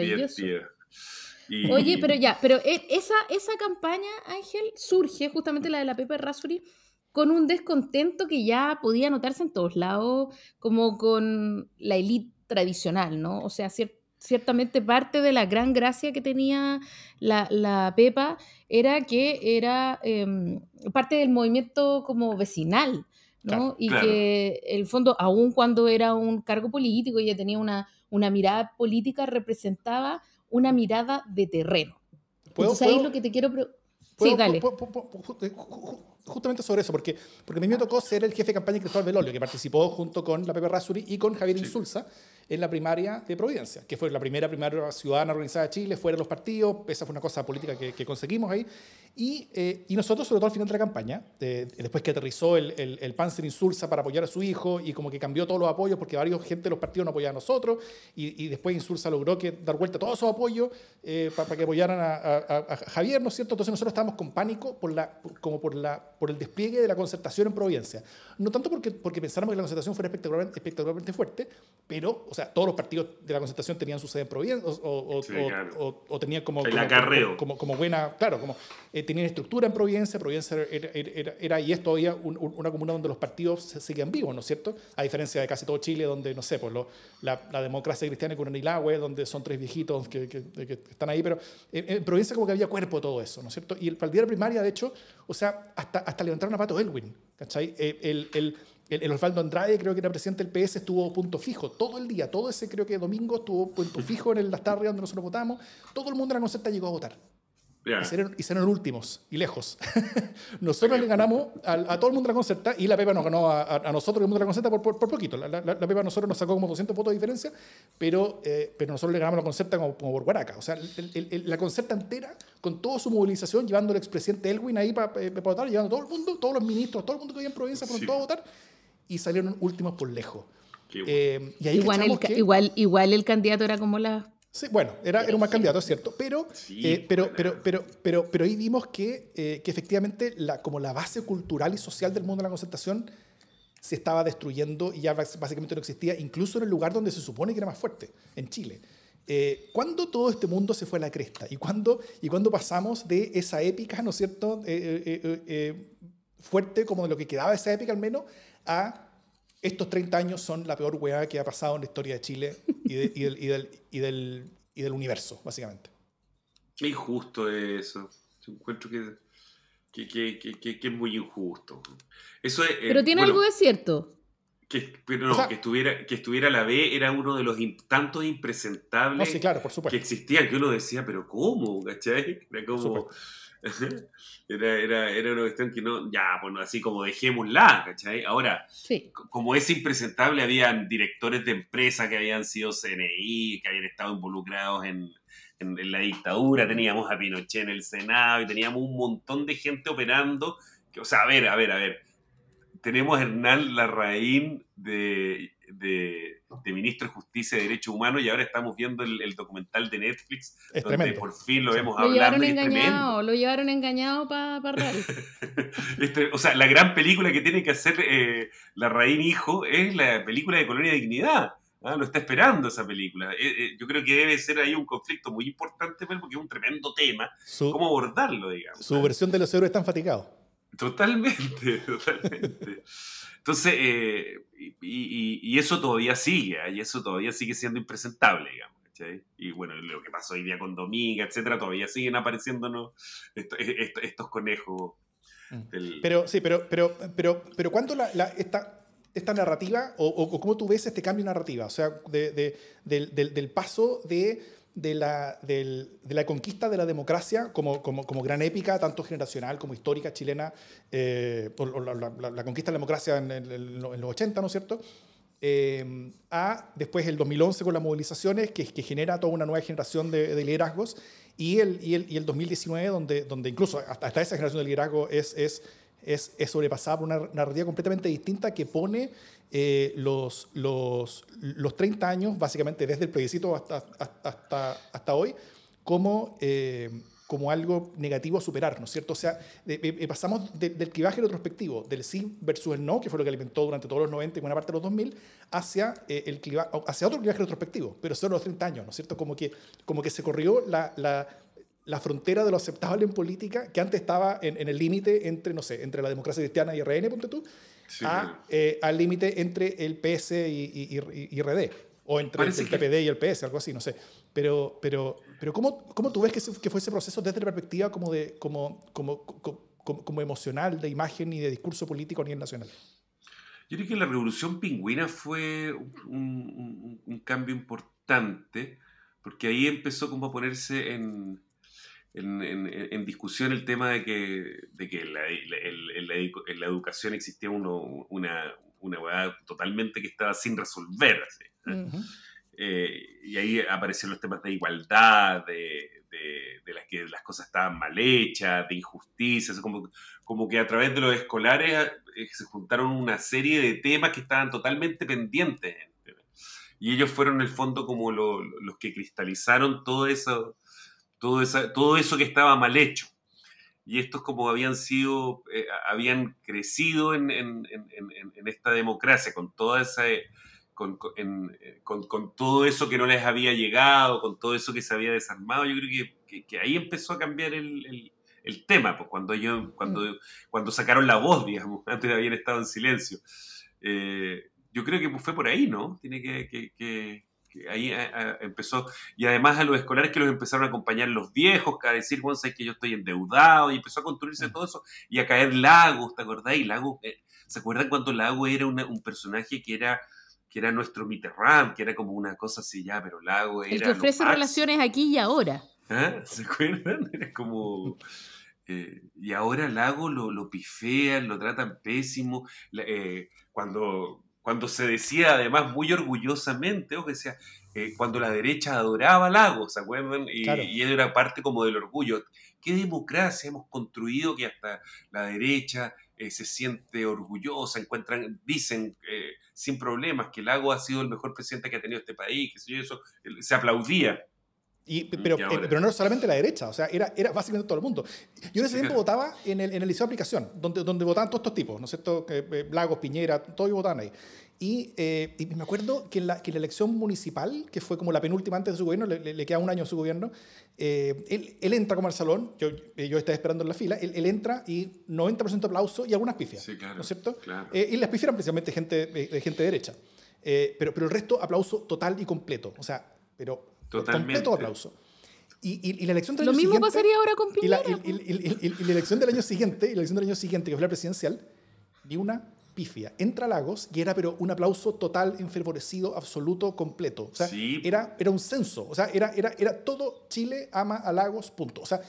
[SPEAKER 4] Y-
[SPEAKER 3] Oye, pero ya, pero e- esa, esa campaña, Ángel, surge justamente la de la Pepe Rasuri con un descontento que ya podía notarse en todos lados, como con la élite tradicional, ¿no? O sea, cier- ciertamente parte de la gran gracia que tenía la, la Pepa era que era em, parte del movimiento como vecinal, ¿no?
[SPEAKER 2] Claro,
[SPEAKER 3] y
[SPEAKER 4] claro.
[SPEAKER 3] que el fondo, aun cuando era un cargo político, ella tenía una, una mirada política, representaba una mirada de terreno.
[SPEAKER 2] ¿Puedo-
[SPEAKER 3] Entonces ahí
[SPEAKER 2] puedo-
[SPEAKER 3] lo que te quiero... Sí, dale.
[SPEAKER 2] Justamente sobre eso, porque, porque a mí me tocó ser el jefe de campaña de Cristóbal Belolio, que participó junto con la Pepe Rasuri y con Javier
[SPEAKER 4] Sí.
[SPEAKER 2] Insulza en la primaria de Providencia, que fue la primera primaria ciudadana organizada de Chile, fuera de los partidos, esa fue una cosa política que, que conseguimos ahí. Y, eh, y nosotros, sobre todo al final de la campaña, de- después que aterrizó el, el, el Panzer Insulza para apoyar a su hijo y como que cambió todos los apoyos porque varios gente de los partidos no apoyaban a nosotros, y, y después Insulza logró que, dar vuelta a todos esos apoyos para que apoyaran a, a- Javier, ¿no es cierto? Entonces nosotros estábamos con pánico por la, como por la por el despliegue de la concertación en Providencia. No tanto porque, porque pensáramos que la concertación fuera espectacularmente, espectacularmente fuerte, pero, o sea, todos los partidos de la concertación tenían su sede en Providencia o, o, tenían como, como, como, buena, claro, como eh, tenían estructura en Providencia, Providencia era, era, y es todavía una comuna donde los partidos se siguen vivos, ¿no es cierto? A diferencia de casi todo Chile, donde, no sé, pues lo, la, la, democracia cristiana con Anilagüe, donde son tres viejitos que, que, están ahí, pero en, Providencia como que había cuerpo todo eso, ¿no es cierto? Y el, para el día de primaria, de hecho, o sea, hasta, hasta levantaron a Pato Elwin, ¿cachai? Eh, el, el, el, Osvaldo Andrade, creo que era presidente del PS, estuvo punto fijo todo el día, todo ese creo que domingo estuvo punto fijo en las tardes donde nosotros votamos. Todo el mundo en la concerta llegó a votar. Y, serán, y los últimos y lejos. *laughs* nosotros le ganamos a, todo el mundo de la concerta y la Pepa nos ganó a, nosotros, el mundo de la concerta, por, por, poquito. La, la, Pepa a nosotros nos sacó como 200 votos de diferencia, pero, eh, pero nosotros le ganamos la concerta como, por Guaraca. O sea, la concerta entera, con toda su movilización, llevando al expresidente Elwin ahí para votar, llevando todo el mundo, todos los ministros, todo el mundo que había en provincia, fueron todos a votar y salieron últimos por lejos.
[SPEAKER 3] Eh, y ahí igual, el, igual, igual el candidato era como la
[SPEAKER 2] Sí, bueno, era, era un mal candidato, es cierto, pero, eh, pero, pero, pero, pero, pero, ahí vimos que, eh, que efectivamente la, como la base cultural y social del mundo de la concertación se estaba destruyendo y ya básicamente no existía, incluso en el lugar donde se supone que era más fuerte, en Chile. Eh, ¿Cuándo todo este mundo se fue a la cresta? ¿Y cuándo, y cuándo pasamos de esa épica, ¿no es cierto?, fuerte como de lo que quedaba de esa épica al menos, a estos 30 años son la peor weá que ha pasado en la historia de Chile y, y, del, y, del, y, del, y del universo, básicamente.
[SPEAKER 4] Es injusto eso. Yo encuentro que, que, que, que, es muy injusto. Eso es,
[SPEAKER 3] eh, pero tiene algo de cierto.
[SPEAKER 4] Que, pero no, que, estuviera, que estuviera la B era uno de los tantos impresentables
[SPEAKER 2] claro, por
[SPEAKER 4] que existían, que uno decía, pero ¿cómo? ¿Cachai? Era como... *laughs* era, era, era, una cuestión que no, ya, bueno, así como dejémosla, ¿cachai? Ahora, como es impresentable, habían directores de empresa que habían sido CNI, que habían estado involucrados en, en, la dictadura, teníamos a Pinochet en el Senado y teníamos un montón de gente operando, que, o sea, a ver, a ver, a ver, tenemos a Hernán Larraín de de, ministro de Justicia y Derechos Humanos y ahora estamos viendo el, documental de Netflix donde por fin lo vemos
[SPEAKER 3] lo
[SPEAKER 4] Llevaron
[SPEAKER 3] engañado, lo llevaron engañado para pa *laughs*
[SPEAKER 4] este, o sea, la gran película que tiene que hacer eh, la Raín Hijo es la película de Colonia de Dignidad. ¿ah? Lo está esperando esa película. Eh, eh, yo creo que debe ser ahí un conflicto muy importante porque es un tremendo tema. ¿Cómo abordarlo, digamos?
[SPEAKER 2] Su versión de los héroes están fatigados.
[SPEAKER 4] Totalmente, *laughs* totalmente. Entonces, eh, y, eso todavía sigue, ¿eh? y eso todavía sigue siendo impresentable, digamos. Y bueno, lo que pasó hoy día con Dominga, etcétera, todavía siguen apareciéndonos estos, conejos.
[SPEAKER 2] Mm. Pero sí, pero, pero, pero, pero ¿cuánto la, esta, esta narrativa, o, cómo tú ves este cambio narrativa? O sea, del, del paso de de la, de la conquista de la democracia como, como, gran épica, tanto generacional como histórica chilena, eh, la, conquista de la democracia en, los 80, ¿no es cierto? Eh, a después el 2011 con las movilizaciones que, que genera toda una nueva generación de, liderazgos y el, y el, y el 2019 donde, donde incluso hasta, hasta, esa generación de liderazgo es, es, es sobrepasada por una narrativa completamente distinta que pone eh, los, los, los 30 años, básicamente desde el plebiscito hasta, hasta, hasta hoy, como, eh, como algo negativo a superar, ¿no es cierto? O sea, pasamos del clivaje retrospectivo, del sí versus el no, que fue lo que alimentó durante todos los 90 y buena parte de los 2000, hacia, eh, el hacia otro clivaje retrospectivo, pero solo los 30 años, ¿no cierto? Como que, como que se corrió la la frontera de lo aceptable en política, que antes estaba en, en el límite entre, no sé, entre la democracia cristiana y RN, ponte tú, eh, al límite entre el PS y, y, RD, o entre el, PPD y el PS, algo así, no sé. Pero, pero, pero ¿cómo, ¿cómo tú ves que, que fue ese proceso desde la perspectiva como, de, como, como, como, como, emocional, de imagen y de discurso político a nivel nacional?
[SPEAKER 4] Yo creo que la revolución pingüina fue un, un cambio importante, porque ahí empezó como a ponerse en, en, discusión el tema de que, de que en, la, educación existía uno, una, una totalmente que estaba sin resolver. Eh, y ahí aparecieron los temas de igualdad, de, de, las que las cosas estaban mal hechas, de injusticias, como, como que a través de los escolares eh, se juntaron una serie de temas que estaban totalmente pendientes. Y ellos fueron en el fondo como los que cristalizaron todo eso todo, todo eso que estaba mal hecho. y estos como habían sido, eh, habían crecido en, en, en, esta democracia, con toda esa... Con, con, con, todo eso que no les había llegado, con todo eso que se había desarmado, yo creo que, que, ahí empezó a cambiar el, el, el tema, pues cuando cuando, mm. cuando sacaron la voz, digamos, *laughs* antes de haber estado en silencio. Eh, yo creo que fue por ahí, ¿no? Tiene que, que, ahí eh, eh, empezó. Y además a los escolares que los empezaron a acompañar los viejos, a decir, bueno, sabes que yo estoy endeudado, y empezó a construirse mm. todo eso, y a caer Lagos, ¿te acordás? Y Lagos, ¿se acuerdan cuando Lagos era un personaje que era que era nuestro Mitterrand, que era como una cosa así ya, pero Lago era...
[SPEAKER 3] El que ofrece relaciones aquí y ahora.
[SPEAKER 4] ¿Ah? ¿Se acuerdan? *laughs* Era como... Eh, y ahora Lago lo, lo pifean, lo tratan pésimo. Eh, cuando, cuando se decía, además, muy orgullosamente, o que decía, eh, cuando la derecha adoraba a Lago, ¿se acuerdan? Y, y él era parte como del orgullo. ¿Qué democracia hemos construido que hasta la derecha se siente orgullosa, encuentran, dicen sin problemas que Lago ha sido el mejor presidente que ha tenido este país, que eso, se aplaudía.
[SPEAKER 2] Y, pero, eh, pero no solamente la derecha, o sea, era, era básicamente todo el mundo. Yo en ese tiempo votaba en el, en el liceo de aplicación, donde, donde votaban todos estos tipos, ¿no es cierto? Eh, Lagos, Piñera, todos votaban ahí. Y, eh, y, me acuerdo que en, la, que la elección municipal, que fue como la penúltima antes de su gobierno, le, queda un año a su gobierno, él, él, entra como al salón, yo, yo estaba esperando en la fila, él, él entra y 90% aplauso y algunas pifias,
[SPEAKER 4] sí, claro,
[SPEAKER 2] ¿no es cierto?
[SPEAKER 4] Claro.
[SPEAKER 2] y las pifias eran precisamente gente, de gente derecha. pero, pero el resto, aplauso total y completo, o sea, pero
[SPEAKER 4] Totalmente.
[SPEAKER 2] completo aplauso. Y, la elección del
[SPEAKER 3] Lo
[SPEAKER 2] año
[SPEAKER 3] mismo
[SPEAKER 2] siguiente,
[SPEAKER 3] pasaría ahora con Piñera.
[SPEAKER 2] Y la, elección del año siguiente, y la elección del año siguiente, que fue la presidencial, vi una pifia. Entra Lagos y era pero un aplauso total, enfervorecido, absoluto, completo. O sea, era, era un censo. O sea, era, era, era todo Chile ama a Lagos, punto. O sea,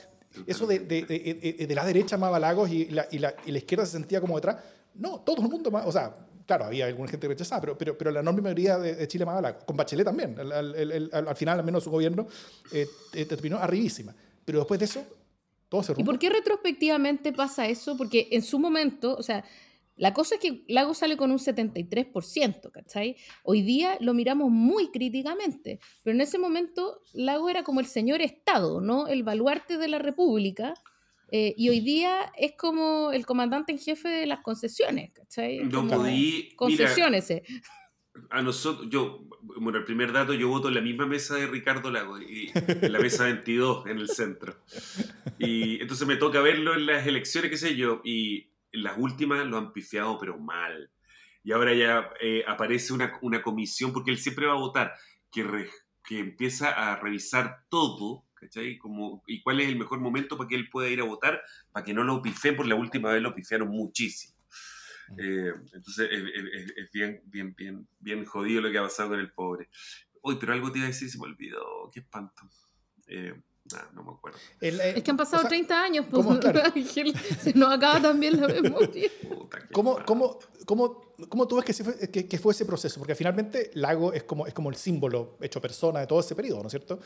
[SPEAKER 2] eso de, de, de, de la derecha amaba a Lagos y la, y, la, y la izquierda se sentía como detrás. No, todo el mundo, o sea, Claro, había alguna gente que rechazaba, pero, pero, pero la enorme mayoría de, Chile amaba con Bachelet también. Al, final, al menos su gobierno eh, eh, terminó arribísima. Pero después de eso, todo se rompió.
[SPEAKER 3] ¿Y por qué retrospectivamente pasa eso? Porque en su momento, o sea, la cosa es que Lago sale con un 73%, ¿cachai? Hoy día lo miramos muy críticamente, pero en ese momento Lago era como el señor Estado, ¿no? El baluarte de la República eh, y hoy día es como el comandante en jefe de las concesiones, ¿cachai?
[SPEAKER 4] No podí.
[SPEAKER 3] Concesiones.
[SPEAKER 4] A nosotros, yo, bueno, el primer dato, yo voto en la misma mesa de Ricardo Lago, y, *laughs* en la mesa 22, en el centro. Y entonces me toca verlo en las elecciones, qué sé yo, y en las últimas lo han pifiado, pero mal. Y ahora ya eh, aparece una, una, comisión, porque él siempre va a votar, que, que empieza a revisar todo ¿cachai? Como, ¿Y cuál es el mejor momento para que él pueda ir a votar? Para que no lo pifeen, porque la última vez lo pifiaron muchísimo. Mm. Eh, entonces es, bien, bien, bien, bien jodido lo que ha pasado con el pobre. Uy, pero algo te iba a decir, se me olvidó. Qué espanto. Eh, no me acuerdo.
[SPEAKER 3] Eh, es que han pasado 30 años, pues, *laughs* *laughs* se nos acaba también la memoria.
[SPEAKER 2] ¿Cómo, cómo, cómo, cómo, tú ves que fue, que, fue, ese proceso? Porque finalmente Lago es como, es como el símbolo hecho persona de todo ese periodo, ¿no es cierto?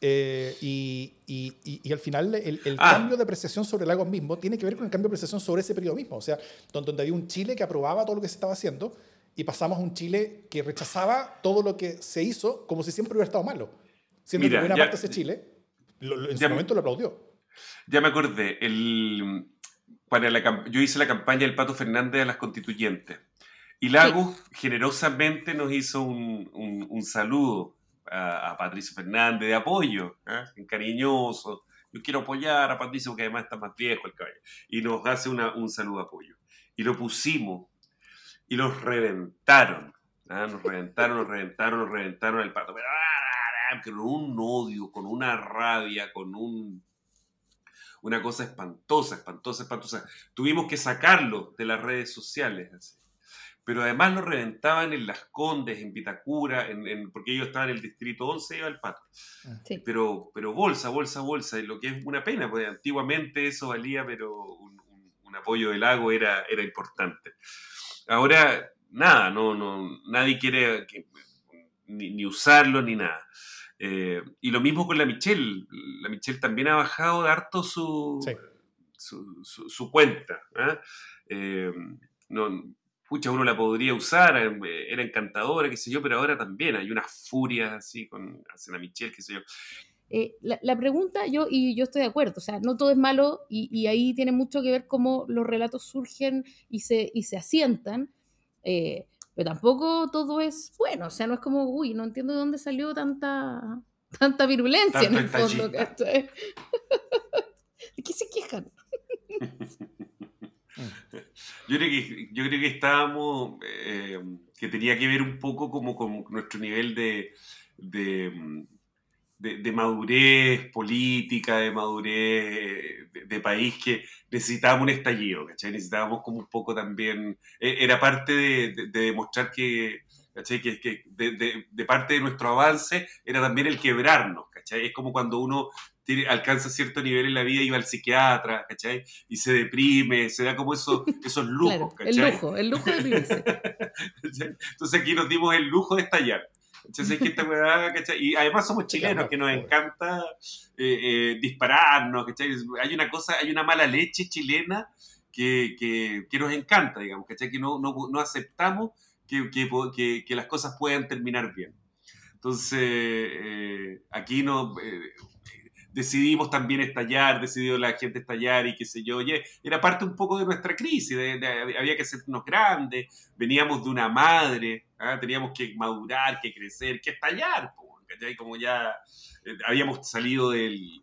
[SPEAKER 2] Eh, y, y, y, al final el, el ah. cambio de apreciación sobre Lagos mismo tiene que ver con el cambio de apreciación sobre ese periodo mismo. O sea, donde, donde había un Chile que aprobaba todo lo que se estaba haciendo y pasamos a un Chile que rechazaba todo lo que se hizo como si siempre hubiera estado malo. Siendo Mira, que buena parte de ese Chile en ese momento lo aplaudió.
[SPEAKER 4] Ya me acordé. El, para la, yo hice la campaña del Pato Fernández a las constituyentes. Y Lagos generosamente nos hizo un, un, saludo a, Patricio Fernández de apoyo, ¿eh? cariñoso. Yo quiero apoyar a Patricio porque además está más viejo el caballo. Y nos hace una, un saludo de apoyo. Y lo pusimos y los reventaron. ¿ah? Nos reventaron, nos reventaron, nos reventaron el pato. Pero, con un odio, con una rabia, con un, una cosa espantosa, espantosa, espantosa. Tuvimos que sacarlo de las redes sociales. Pero además lo reventaban en Las Condes, en Vitacura, en, porque ellos estaban en el distrito 11 iba el pato. Ah. Pero, pero bolsa, bolsa, bolsa, y lo que es una pena, porque antiguamente eso valía, pero un, apoyo del lago era, era importante. Ahora, nada, no, no, nadie quiere ni, ni usarlo ni nada. Eh, y lo mismo con la Michelle. La Michelle también ha bajado harto su, su, cuenta. ¿ah? Eh, no, pucha, uno la podría usar, eh, era encantadora, qué sé yo, pero ahora también hay una furia así con la Michelle, qué sé yo.
[SPEAKER 3] Eh, la, pregunta, yo, y yo estoy de acuerdo, o sea, no todo es malo y, ahí tiene mucho que ver cómo los relatos surgen y se, y se asientan, eh, pero tampoco todo es bueno, o sea, no es como, uy, no entiendo de dónde salió tanta, *laughs* tanta virulencia en el fondo. *laughs* ¿De qué se quejan? *laughs*
[SPEAKER 4] Yo creo que, yo creo que estábamos, eh, que tenía que ver un poco como con nuestro nivel de, de, de, madurez política, de madurez de, país, que necesitábamos un estallido, ¿cachai? Necesitábamos como un poco también, e, era parte de, demostrar que, ¿cachai? Que, que de, parte de nuestro avance era también el quebrarnos, ¿cachai? Es como cuando uno alcanza cierto nivel en la vida y va al psiquiatra, ¿cachai? Y se deprime, se da como esos, *laughs* esos lujos,
[SPEAKER 3] ¿cachai? El lujo, el lujo de deprimirse. *laughs*
[SPEAKER 4] Entonces aquí nos dimos el lujo de estallar. Entonces, que esta ¿cachai? Y además somos chilenos, que nos encanta eh, eh, dispararnos, ¿cachai? Hay una cosa, hay una mala leche chilena que, que, que nos encanta, digamos, ¿cachai? Que no, no, no aceptamos que, que, que, las cosas puedan terminar bien. Entonces, eh, aquí no, decidimos también estallar, decidió la gente estallar y qué sé yo. Oye, era parte un poco de nuestra crisis, había que hacernos grandes, veníamos de una madre, ¿ah? teníamos que madurar, que crecer, que estallar, como ya eh, habíamos salido del,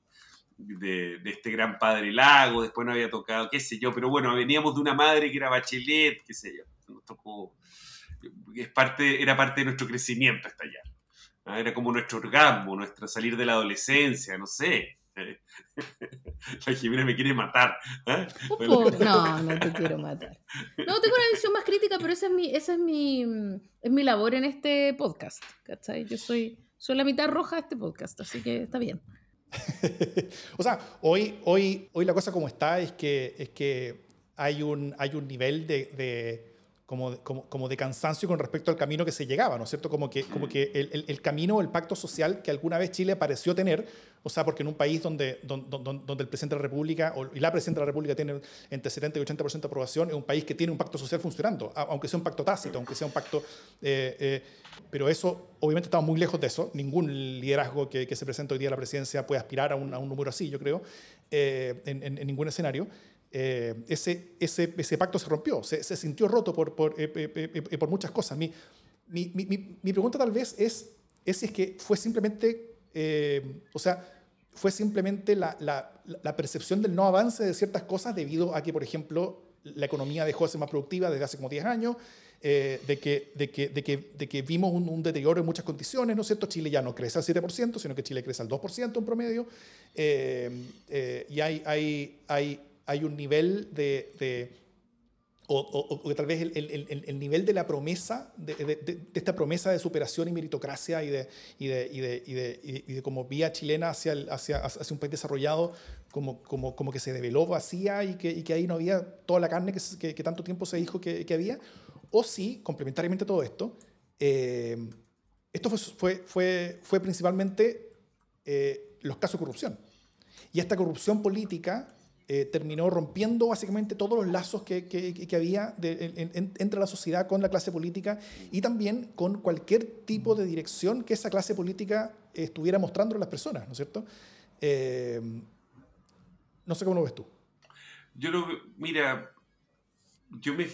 [SPEAKER 4] de, este gran padre lago, después no había tocado, qué sé yo, pero bueno, veníamos de una madre que era bachelet, qué sé yo, nos tocó, es parte, era parte de nuestro crecimiento estallar. Ah, era como nuestro orgasmo, nuestro salir de la adolescencia, no sé. *laughs* La Jimena me quiere matar. ¿ah?
[SPEAKER 3] No, no te quiero matar. No, tengo una visión más crítica, pero esa es mi, esa es mi, es mi labor en este podcast. ¿cachai? Yo soy, soy la mitad roja de este podcast, así que está bien. *laughs*
[SPEAKER 2] o sea, hoy, hoy, hoy la cosa como está es que, es que hay, un, hay un nivel de como, como, como, de cansancio con respecto al camino que se llegaba, ¿no es cierto? Como que, como que el, el, camino o el pacto social que alguna vez Chile pareció tener, o sea, porque en un país donde, donde, donde el presidente de la República o, y la presidenta de la República tiene entre 70 y 80% de aprobación, es un país que tiene un pacto social funcionando, aunque sea un pacto tácito, aunque sea un pacto... Eh, eh, pero eso, obviamente estamos muy lejos de eso. Ningún liderazgo que, que se presenta hoy día a la presidencia puede aspirar a un, a un número así, yo creo, eh, en, en, en ningún escenario. Eh, ese, ese, ese, pacto se rompió, se, se sintió roto por, por, eh, eh, por muchas cosas. Mi, mi, mi, mi, pregunta tal vez es, es si es que fue simplemente, o sea, fue simplemente la, la, la, percepción del no avance de ciertas cosas debido a que, por ejemplo, la economía dejó de ser más productiva desde hace como 10 años, de, que, de, que, de, que, de, que, vimos un, un, deterioro en muchas condiciones, ¿no es cierto? Chile ya no crece al 7%, sino que Chile crece al 2% en promedio, y hay, hay, hay hay un nivel de, o, tal vez el, el, nivel de la promesa, de, de, esta promesa de superación y meritocracia y de, y de, y de, como vía chilena hacia, hacia, hacia, un país desarrollado, como, como, como que se develó vacía y que, y que ahí no había toda la carne que, que, tanto tiempo se dijo que, que, había, o si, complementariamente a todo esto, eh, esto fue, fue, fue, fue principalmente eh, los casos de corrupción. Y esta corrupción política eh, terminó rompiendo básicamente todos los lazos que, que, había entre la sociedad con la clase política y también con cualquier tipo de dirección que esa clase política estuviera mostrando a las personas, ¿no es cierto? Eh, no sé cómo lo ves tú.
[SPEAKER 4] Yo lo, mira, yo me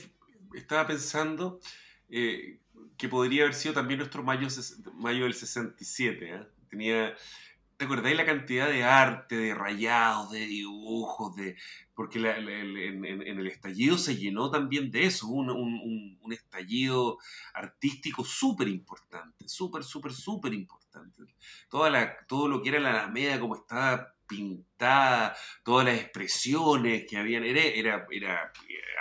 [SPEAKER 4] estaba pensando eh, que podría haber sido también nuestro mayo, mayo del 67. Tenía ¿Te acordáis la cantidad de arte, de rayados, de dibujos? De, porque en, el estallido se llenó también de eso, un, un, un estallido artístico súper importante, súper, súper, súper importante. Toda la, todo lo que era la Alameda, como estaba pintada, todas las expresiones que habían, era, era, era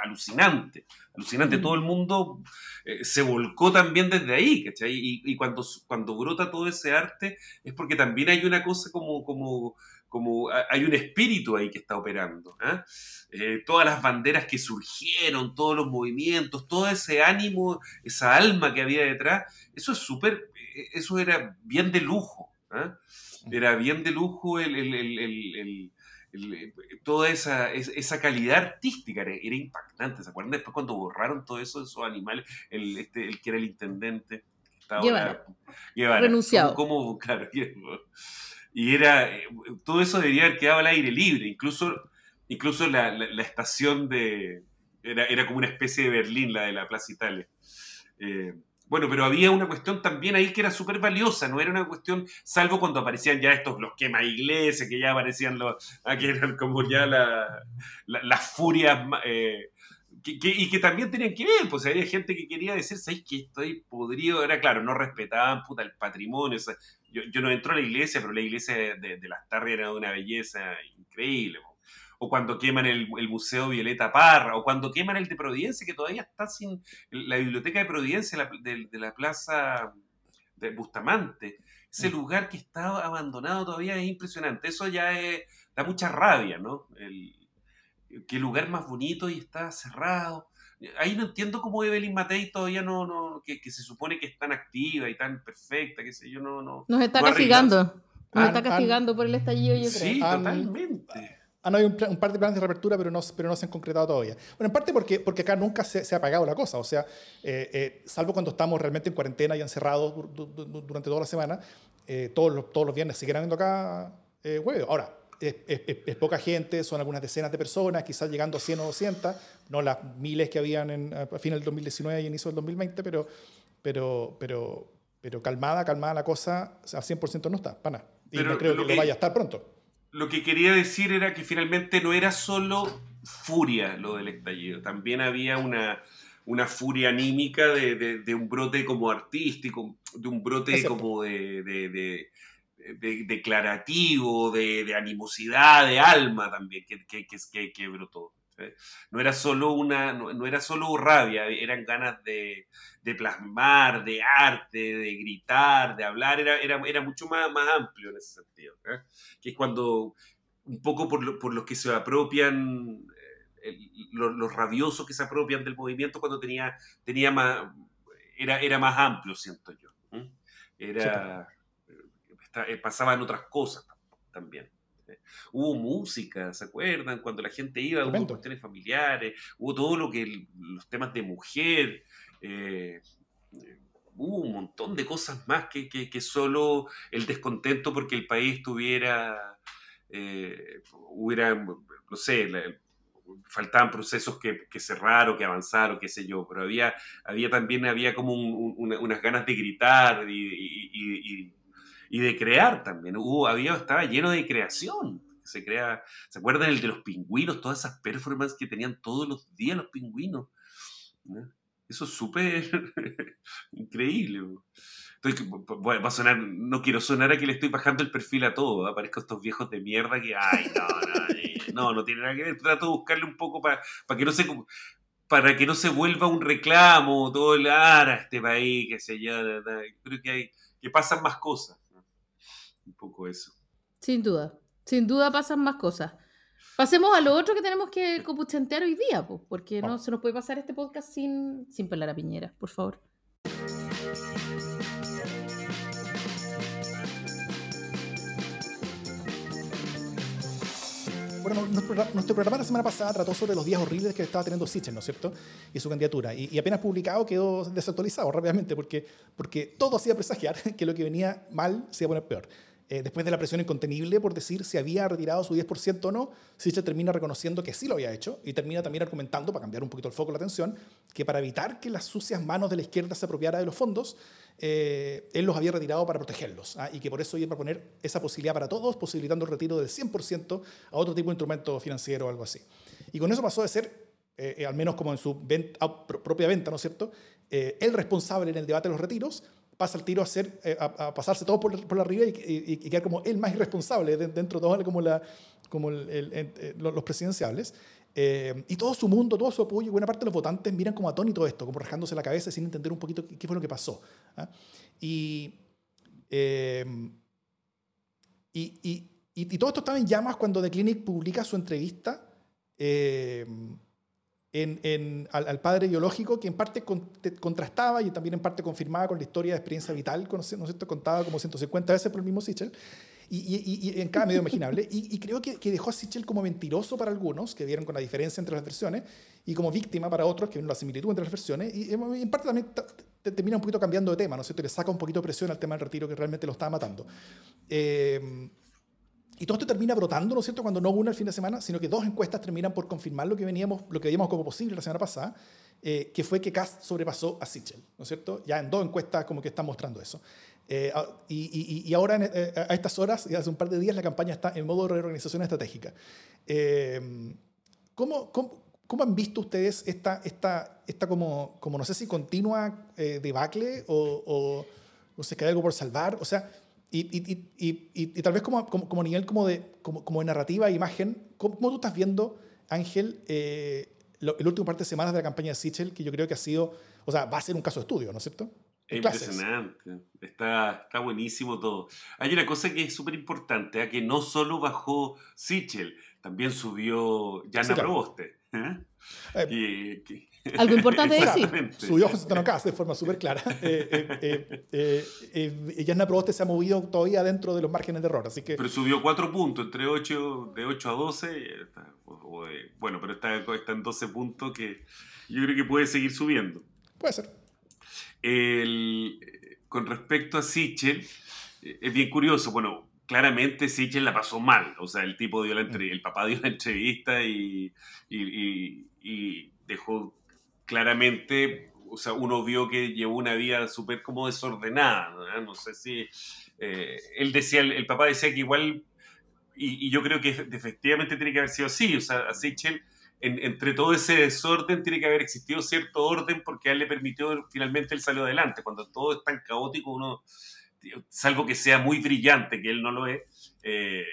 [SPEAKER 4] alucinante, alucinante. Todo el mundo eh, se volcó también desde ahí, ¿cachai? Y, y, cuando, cuando brota todo ese arte es porque también hay una cosa como, como, como hay un espíritu ahí que está operando. ¿ah? Eh, todas las banderas que surgieron, todos los movimientos, todo ese ánimo, esa alma que había detrás, eso es súper, eh, eso era bien de lujo. ¿ah? Era bien de lujo el, el, el, eh, toda esa, esa calidad artística era, impactante. ¿Se acuerdan después cuando borraron todo eso, esos animales? El, este, el que era el intendente,
[SPEAKER 3] Guevara. Renunciado.
[SPEAKER 4] ¿Cómo, claro, *laughs* y era, eh, todo eso debería haber quedado al aire libre, incluso, incluso la, la, estación de, era, era, como una especie de Berlín, la de la Plaza Italia. Eh, bueno, pero había una cuestión también ahí que era súper valiosa, no era una cuestión, salvo cuando aparecían ya estos, los quema iglesias, que ya aparecían los, aquí eran como ya las la, furias, eh, y que también tenían que ver, pues había gente que quería decir, ¿sabes que estoy podrido? Era claro, no respetaban puta el patrimonio. yo, yo, no entro a la iglesia, pero la iglesia de, las Tarrias era de una belleza increíble o cuando queman el, Museo Violeta Parra, o cuando queman el de Providencia, que todavía está sin la biblioteca de Providencia de, la plaza de Bustamante. Ese mm. lugar que está abandonado todavía es impresionante. Eso ya da mucha rabia, ¿no? El, qué lugar más bonito y está cerrado. Ahí no entiendo cómo Evelyn Matei todavía no, no que, se supone que es tan activa y tan perfecta, que sé yo, no, no.
[SPEAKER 3] Nos está castigando. Nos está castigando por el estallido, yo creo.
[SPEAKER 4] Sí, totalmente
[SPEAKER 2] han habido un, par de planes de reapertura, pero no, pero no se han concretado todavía. Bueno, en parte porque, porque acá nunca se, se ha apagado la cosa, o sea, eh, eh, salvo cuando estamos realmente en cuarentena y encerrados durante toda la semana, eh, todos, los, todos los viernes siguen viendo acá huevos. Ahora, es, es, poca gente, son algunas decenas de personas, quizás llegando a 100 o 200, no las miles que habían en, a final del 2019 y inicio del 2020, pero, pero, pero, pero calmada, calmada la cosa, al 100% no está, para nada. Y no creo que lo vaya a estar pronto
[SPEAKER 4] lo que quería decir era que finalmente no era solo furia lo del estallido, también había una, una furia anímica de, de, un brote como artístico, de un brote como de, de declarativo, de, animosidad, de alma también, que, que, que, que brotó. No era solo una, no, era solo rabia, eran ganas de, plasmar, de arte, de gritar, de hablar, era, era, era mucho más, más amplio en ese sentido. Que es cuando, un poco por lo, por los que se apropian, eh, los, rabiosos que se apropian del movimiento cuando tenía, tenía más, era, era más amplio, siento yo. Era, eh, pasaban otras cosas también. Hubo música, ¿se acuerdan? Cuando la gente iba, hubo cuestiones familiares, hubo todo lo que los temas de mujer, eh, hubo un montón de cosas más que, que, solo el descontento porque el país tuviera, eh, hubiera, no sé, faltaban procesos que, que, cerrar o que avanzar o qué sé yo, pero había, había también había como unas ganas de gritar y y de crear también. Hubo, había, estaba lleno de creación. Se crea, ¿se acuerdan el de los pingüinos? Todas esas performances que tenían todos los días los pingüinos. Eso es súper *laughs* increíble. Entonces, va a sonar, no quiero sonar a que le estoy bajando el perfil a todo. Aparezco estos viejos de mierda que, ay, no, no, no, no tiene nada que ver. Trato de buscarle un poco para, para que no se para que no se vuelva un reclamo todo el ara a este país, que se yo. Creo que hay, que pasan más cosas un poco eso.
[SPEAKER 3] Sin duda, sin duda pasan más cosas. Pasemos a lo otro que tenemos que copuchentear hoy día, pues, porque no se nos puede pasar este podcast sin, sin pelar a Piñera, por favor.
[SPEAKER 2] Bueno, nuestro, programa la semana pasada trató sobre los días horribles que estaba teniendo Sichel, ¿no es cierto? Y su candidatura. Y, apenas publicado quedó desactualizado rápidamente porque, porque todo hacía presagiar *laughs* que lo que venía mal se iba a poner peor. Eh, después de la presión incontenible por decir si había retirado su 10% o no, Sichel termina reconociendo que sí lo había hecho y termina también argumentando, para cambiar un poquito el foco la atención, que para evitar que las sucias manos de la izquierda se apropiara de los fondos, eh, él los había retirado para protegerlos ¿ah? y que por eso iba a poner esa posibilidad para todos, posibilitando el retiro del 100% a otro tipo de instrumento financiero o algo así. Y con eso pasó de ser, eh, al menos como en su propia venta, ¿no es cierto?, el responsable en el debate de los retiros pasa el tiro a, hacer, eh, a, pasarse todo por, por arriba y, y, quedar como el más irresponsable dentro de todo como, la, como el, los presidenciables. Eh, y todo su mundo, todo su apoyo, buena parte de los votantes miran como atónito esto, como rajándose la cabeza sin entender un poquito qué, fue lo que pasó. ¿ah? Y, eh, y, y, y, todo esto estaba en llamas cuando The Clinic publica su entrevista en, al, padre biológico, que en parte contrastaba y también en parte confirmaba con la historia de experiencia vital, ¿no es cierto? contada como 150 veces por el mismo Sichel, y, y, en cada medio imaginable. Y, creo que, que, dejó a Sichel como mentiroso para algunos, que vieron con la diferencia entre las versiones, y como víctima para otros, que vieron la similitud entre las versiones, y en parte también termina un poquito cambiando de tema, ¿no es cierto? Y le saca un poquito de presión al tema del retiro que realmente lo estaba matando. Eh, y todo esto termina brotando, ¿no es cierto?, cuando no una el fin de semana, sino que dos encuestas terminan por confirmar lo que, veníamos, lo que veíamos como posible la semana pasada, eh, que fue que Cast sobrepasó a Sichel, ¿no es cierto? Ya en dos encuestas como que están mostrando eso. Eh, y, y, ahora, eh, a estas horas, y hace un par de días, la campaña está en modo de reorganización estratégica. ¿cómo, cómo, cómo, han visto ustedes esta, esta, esta como, como, no sé si continua debacle o, o, o se cae algo por salvar? O sea, y, y, y, tal vez como, como, como, nivel como de, como, como de narrativa e imagen, ¿cómo, tú estás viendo, Ángel, eh, el último par de semanas de la campaña de Sichel, que yo creo que ha sido, o sea, va a ser un caso de estudio, ¿no es cierto?
[SPEAKER 4] Es impresionante, está, está buenísimo todo. Hay una cosa que es súper importante, ¿eh? que no solo bajó Sichel, también subió Jana sí, Proboste. ¿eh?
[SPEAKER 3] Eh, que, algo importante decir.
[SPEAKER 2] Subió José Antonio Cast de forma súper clara. *laughs* Eh, eh, eh, Yana Proboste se ha movido todavía dentro de los márgenes de error. Así que...
[SPEAKER 4] Pero subió cuatro puntos, entre 8, de 8 a 12. bueno, pero está, está, en 12 puntos que yo creo que puede seguir subiendo.
[SPEAKER 2] Puede ser.
[SPEAKER 4] El, con respecto a Sichel, es bien curioso. Bueno, claramente Sichel la pasó mal. O sea, el tipo dio la el papá dio la entrevista y, y, y dejó claramente, o sea, uno vio que llevó una vida súper como desordenada, ¿no? sé si... Eh, él decía, el, papá decía que igual, y, yo creo que efectivamente tiene que haber sido así, o sea, a Seychelles, entre todo ese desorden tiene que haber existido cierto orden porque a él le permitió, finalmente él salió adelante, cuando todo es tan caótico, uno, salvo que sea muy brillante, que él no lo es, eh,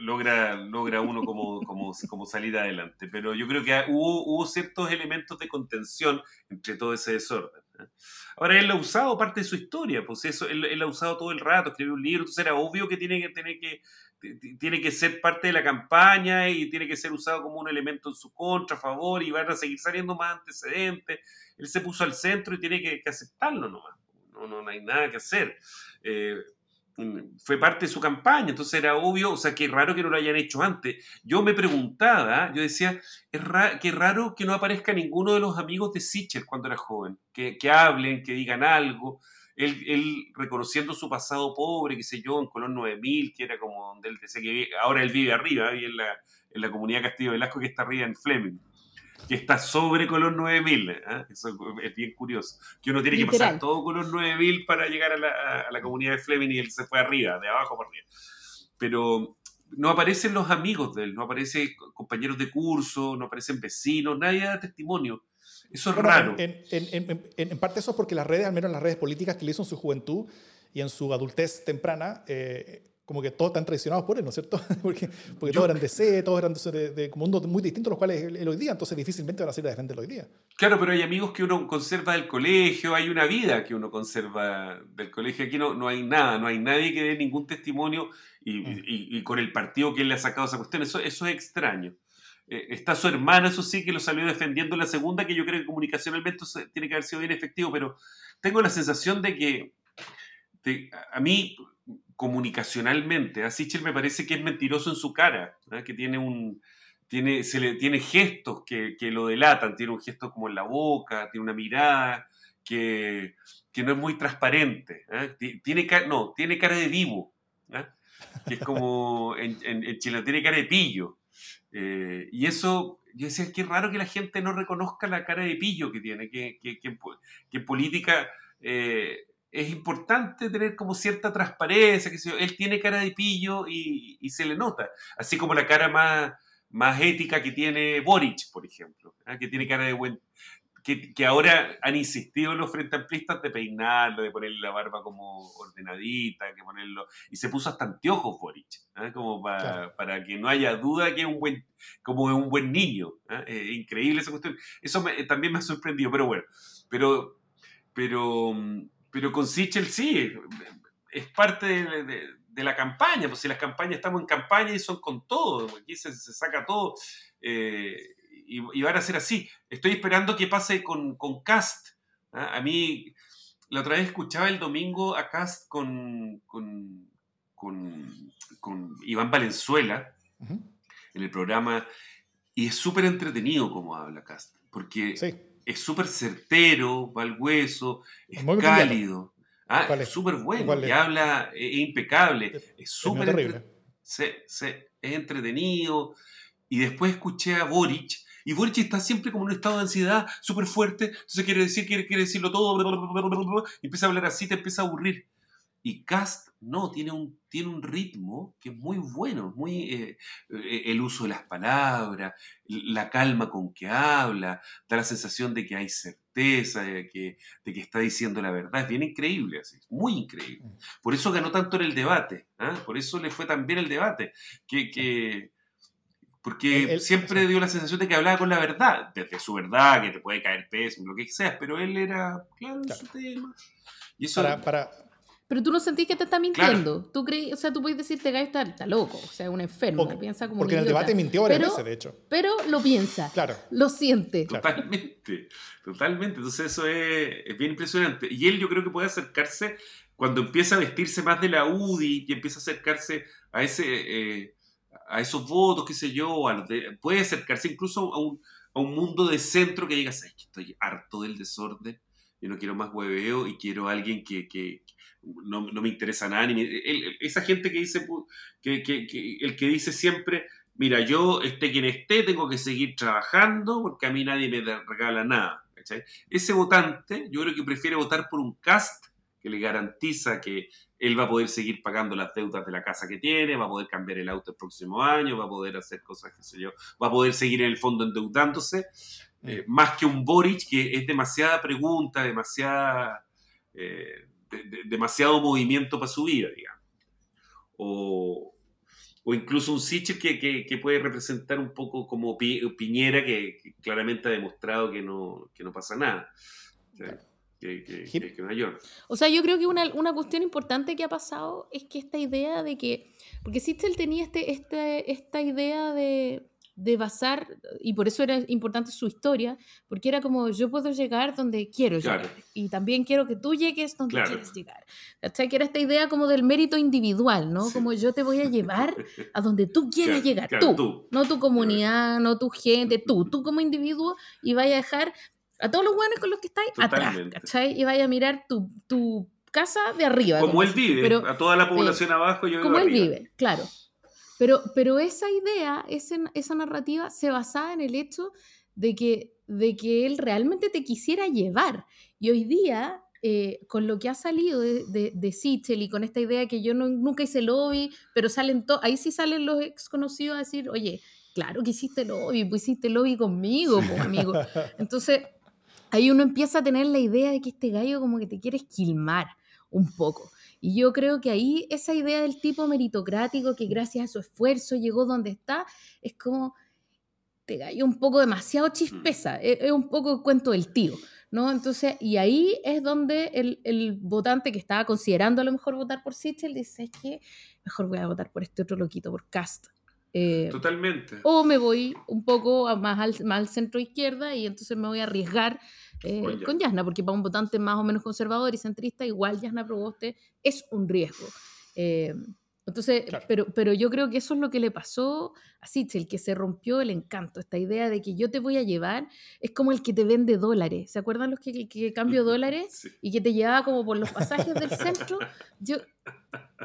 [SPEAKER 4] logra, logra uno como, como, como, salir adelante. Pero yo creo que hubo, hubo ciertos elementos de contención entre todo ese desorden. ¿eh? Ahora, él ha usado parte de su historia, pues eso, él, él, ha usado todo el rato, escribió un libro, entonces era obvio que tiene que, tiene que tiene que ser parte de la campaña y tiene que ser usado como un elemento en su contra, a favor, y van a seguir saliendo más antecedentes. Él se puso al centro y tiene que, que aceptarlo nomás. No, no, no, hay nada que hacer. Eh, fue parte de su campaña, entonces era obvio, o sea, qué raro que no lo hayan hecho antes. Yo me preguntaba, yo decía, es qué raro que no aparezca ninguno de los amigos de Sichel cuando era joven, que, que hablen, que digan algo. Él, él, reconociendo su pasado pobre, qué sé yo, en Colón 9000, que era como donde él decía que ahora él vive arriba, vive en la, en la comunidad Castillo Velasco, que está arriba en Fleming que está sobre Colón 9000. ¿eh? Eso es bien curioso. Que uno tiene que pasar todo Colón 9000 para llegar a la, a la, comunidad de Fleming y él se fue arriba, de abajo para arriba. Pero no aparecen los amigos de él, no aparecen compañeros de curso, no aparecen vecinos, nadie da testimonio. Eso es raro.
[SPEAKER 2] En, en, en, en, parte eso es porque las redes, al menos las redes políticas que le hizo en su juventud y en su adultez temprana, eh, como que todos están traicionados por él, ¿no es cierto? *laughs* porque porque todos eran de C, todos eran de, de, mundos muy distintos a los cuales él hoy día, entonces difícilmente van a ser a defenderlo hoy día.
[SPEAKER 4] Claro, pero hay amigos que uno conserva del colegio, hay una vida que uno conserva del colegio. Aquí no, no hay nada, no hay nadie que dé ningún testimonio y, mm. y, y con el partido que él le ha sacado esa cuestión, eso, eso es extraño. Eh, está su hermana, eso sí, que lo salió defendiendo en la segunda, que yo creo que comunicacionalmente tiene que haber sido bien efectivo, pero tengo la sensación de que de, a mí comunicacionalmente. A Sichel me parece que es mentiroso en su cara, que tiene un... Tiene, se le, tiene gestos que, que, lo delatan, tiene un gesto como en la boca, tiene una mirada que, que no es muy transparente. ¿eh? Tiene, no, tiene cara de vivo, que es como *laughs* en, en, Chile, tiene cara de pillo. Eh, y eso, yo decía, qué raro que la gente no reconozca la cara de pillo que tiene, que, que, que en política eh, es importante tener como cierta transparencia, que él tiene cara de pillo y, y, se le nota, así como la cara más, más ética que tiene Boric, por ejemplo, ¿eh? que tiene cara de buen... Que, que, ahora han insistido los frente amplistas de peinarlo, de ponerle la barba como ordenadita, que ponerlo... Y se puso hasta anteojos Boric, ¿eh? como para, claro. para, que no haya duda que es un buen, como es un buen niño. ¿eh? increíble esa cuestión. Eso me, también me ha sorprendido, pero bueno, pero... pero pero con Sichel sí, es parte de, de, de, la campaña, pues si las campañas estamos en campaña y son con todo, aquí se, se saca todo eh, y, y, van a ser así. Estoy esperando que pase con, con Cast. ¿eh? A mí, la otra vez escuchaba el domingo a Cast con, con, con, con Iván Valenzuela uh -huh. en el programa y es súper entretenido como habla Cast, porque... Sí es súper certero, va al hueso, es cálido. Ah, es súper bueno, y habla, es impecable, es súper... es entretenido. Y después escuché a Boric, y Boric está siempre como en un estado de ansiedad súper fuerte, entonces quiere decir, quiere, quiere decirlo todo, y empieza a hablar así, te empieza a aburrir. Y Cast no, tiene un, tiene un ritmo que es muy bueno, muy eh, eh, el uso de las palabras, la calma con que habla, da la sensación de que hay certeza, de que, de que está diciendo la verdad. Es bien increíble, así, muy increíble. Mm. Por eso ganó tanto en el debate, ¿ah? por eso le fue tan bien el debate, que, que porque siempre dio la sensación de que hablaba con la verdad, desde su verdad, que te puede caer peso, lo que sea, pero él era claro en su tema. Y eso,
[SPEAKER 2] para,
[SPEAKER 3] pero tú no sentís que te está mintiendo. Tú crees, o sea, tú puedes decirte que está, está loco, o sea, un enfermo,
[SPEAKER 2] porque,
[SPEAKER 3] piensa como
[SPEAKER 2] Porque en el debate mintió varias veces, de hecho.
[SPEAKER 3] Pero lo piensa.
[SPEAKER 2] Claro.
[SPEAKER 3] Lo siente.
[SPEAKER 4] Totalmente. Totalmente. Entonces eso es, es, bien impresionante. Y él yo creo que puede acercarse cuando empieza a vestirse más de la UDI y empieza a acercarse a ese eh, a esos votos, qué sé yo, puede acercarse incluso a un, a un mundo de centro que diga, que estoy harto del desorden, yo no quiero más hueveo y quiero a alguien que, que, no, no, me interesa nada. Ni esa gente que dice, que, que, el que dice siempre, mira, yo esté quien esté, tengo que seguir trabajando porque a mí nadie me regala nada. Ese votante, yo creo que prefiere votar por un cast que le garantiza que él va a poder seguir pagando las deudas de la casa que tiene, va a poder cambiar el auto el próximo año, va a poder hacer cosas, qué sé yo, va a poder seguir en el fondo endeudándose, eh, mm. más que un Boric que es demasiada pregunta, demasiada... Eh, demasiado movimiento para su vida, digamos. O, o incluso un Sichel que, que, puede representar un poco como Piñera, que, claramente ha demostrado que no, que no pasa nada. Que, que,
[SPEAKER 3] O sea, yo creo que una, una, cuestión importante que ha pasado es que esta idea de que, porque Sichel tenía este, este, esta idea de, de basar, y por eso era importante su historia, porque era como yo puedo llegar donde quiero llegar, y también quiero que tú llegues donde quieres llegar. ¿Cachai? Que era esta idea como del mérito individual, ¿no? Como yo te voy a llevar *laughs* a donde tú quieres llegar, tú, no tu comunidad, no tu gente, tú, tú como individuo, y vaya a dejar a todos los buenos con los que estáis atrás, ¿cachai? Y vaya a mirar tu, tu casa de arriba.
[SPEAKER 4] Como, él vive, pero, a toda la población abajo yo
[SPEAKER 3] Como él vive, claro. Pero, pero esa idea, esa, esa narrativa se basaba en el hecho de que, de que él realmente te quisiera llevar. Y hoy día, eh, con lo que ha salido de, de, de y con esta idea que yo no, nunca hice lobby, pero salen todos, ahí sí salen los ex conocidos a decir, oye, claro que hiciste lobby, pues hiciste lobby conmigo, pues, amigo. *laughs* Entonces, ahí uno empieza a tener la idea de que este gallo como que te quiere esquilmar un poco. Y yo creo que ahí esa idea del tipo meritocrático que gracias a su esfuerzo llegó donde está, es como, te cayó un poco demasiado chispeza, mm. es, un poco el cuento del tío. ¿no? Entonces, y ahí es donde el, el, votante que estaba considerando a lo mejor votar por Sichel dice, es que mejor voy a votar por este otro loquito, por Cast.
[SPEAKER 4] Eh, Totalmente.
[SPEAKER 3] O me voy un poco más al, más al centro izquierda y entonces me voy a arriesgar eh, con, Yasna, porque para un votante más o menos conservador y centrista, igual Yasna Proboste es un riesgo. Eh, entonces, pero, pero yo creo que eso es lo que le pasó a Sichel, que se rompió el encanto, esta idea de que yo te voy a llevar, es como el que te vende dólares. ¿Se acuerdan los que, que cambio dólares y que te llevaba como por los pasajes del centro? Yo,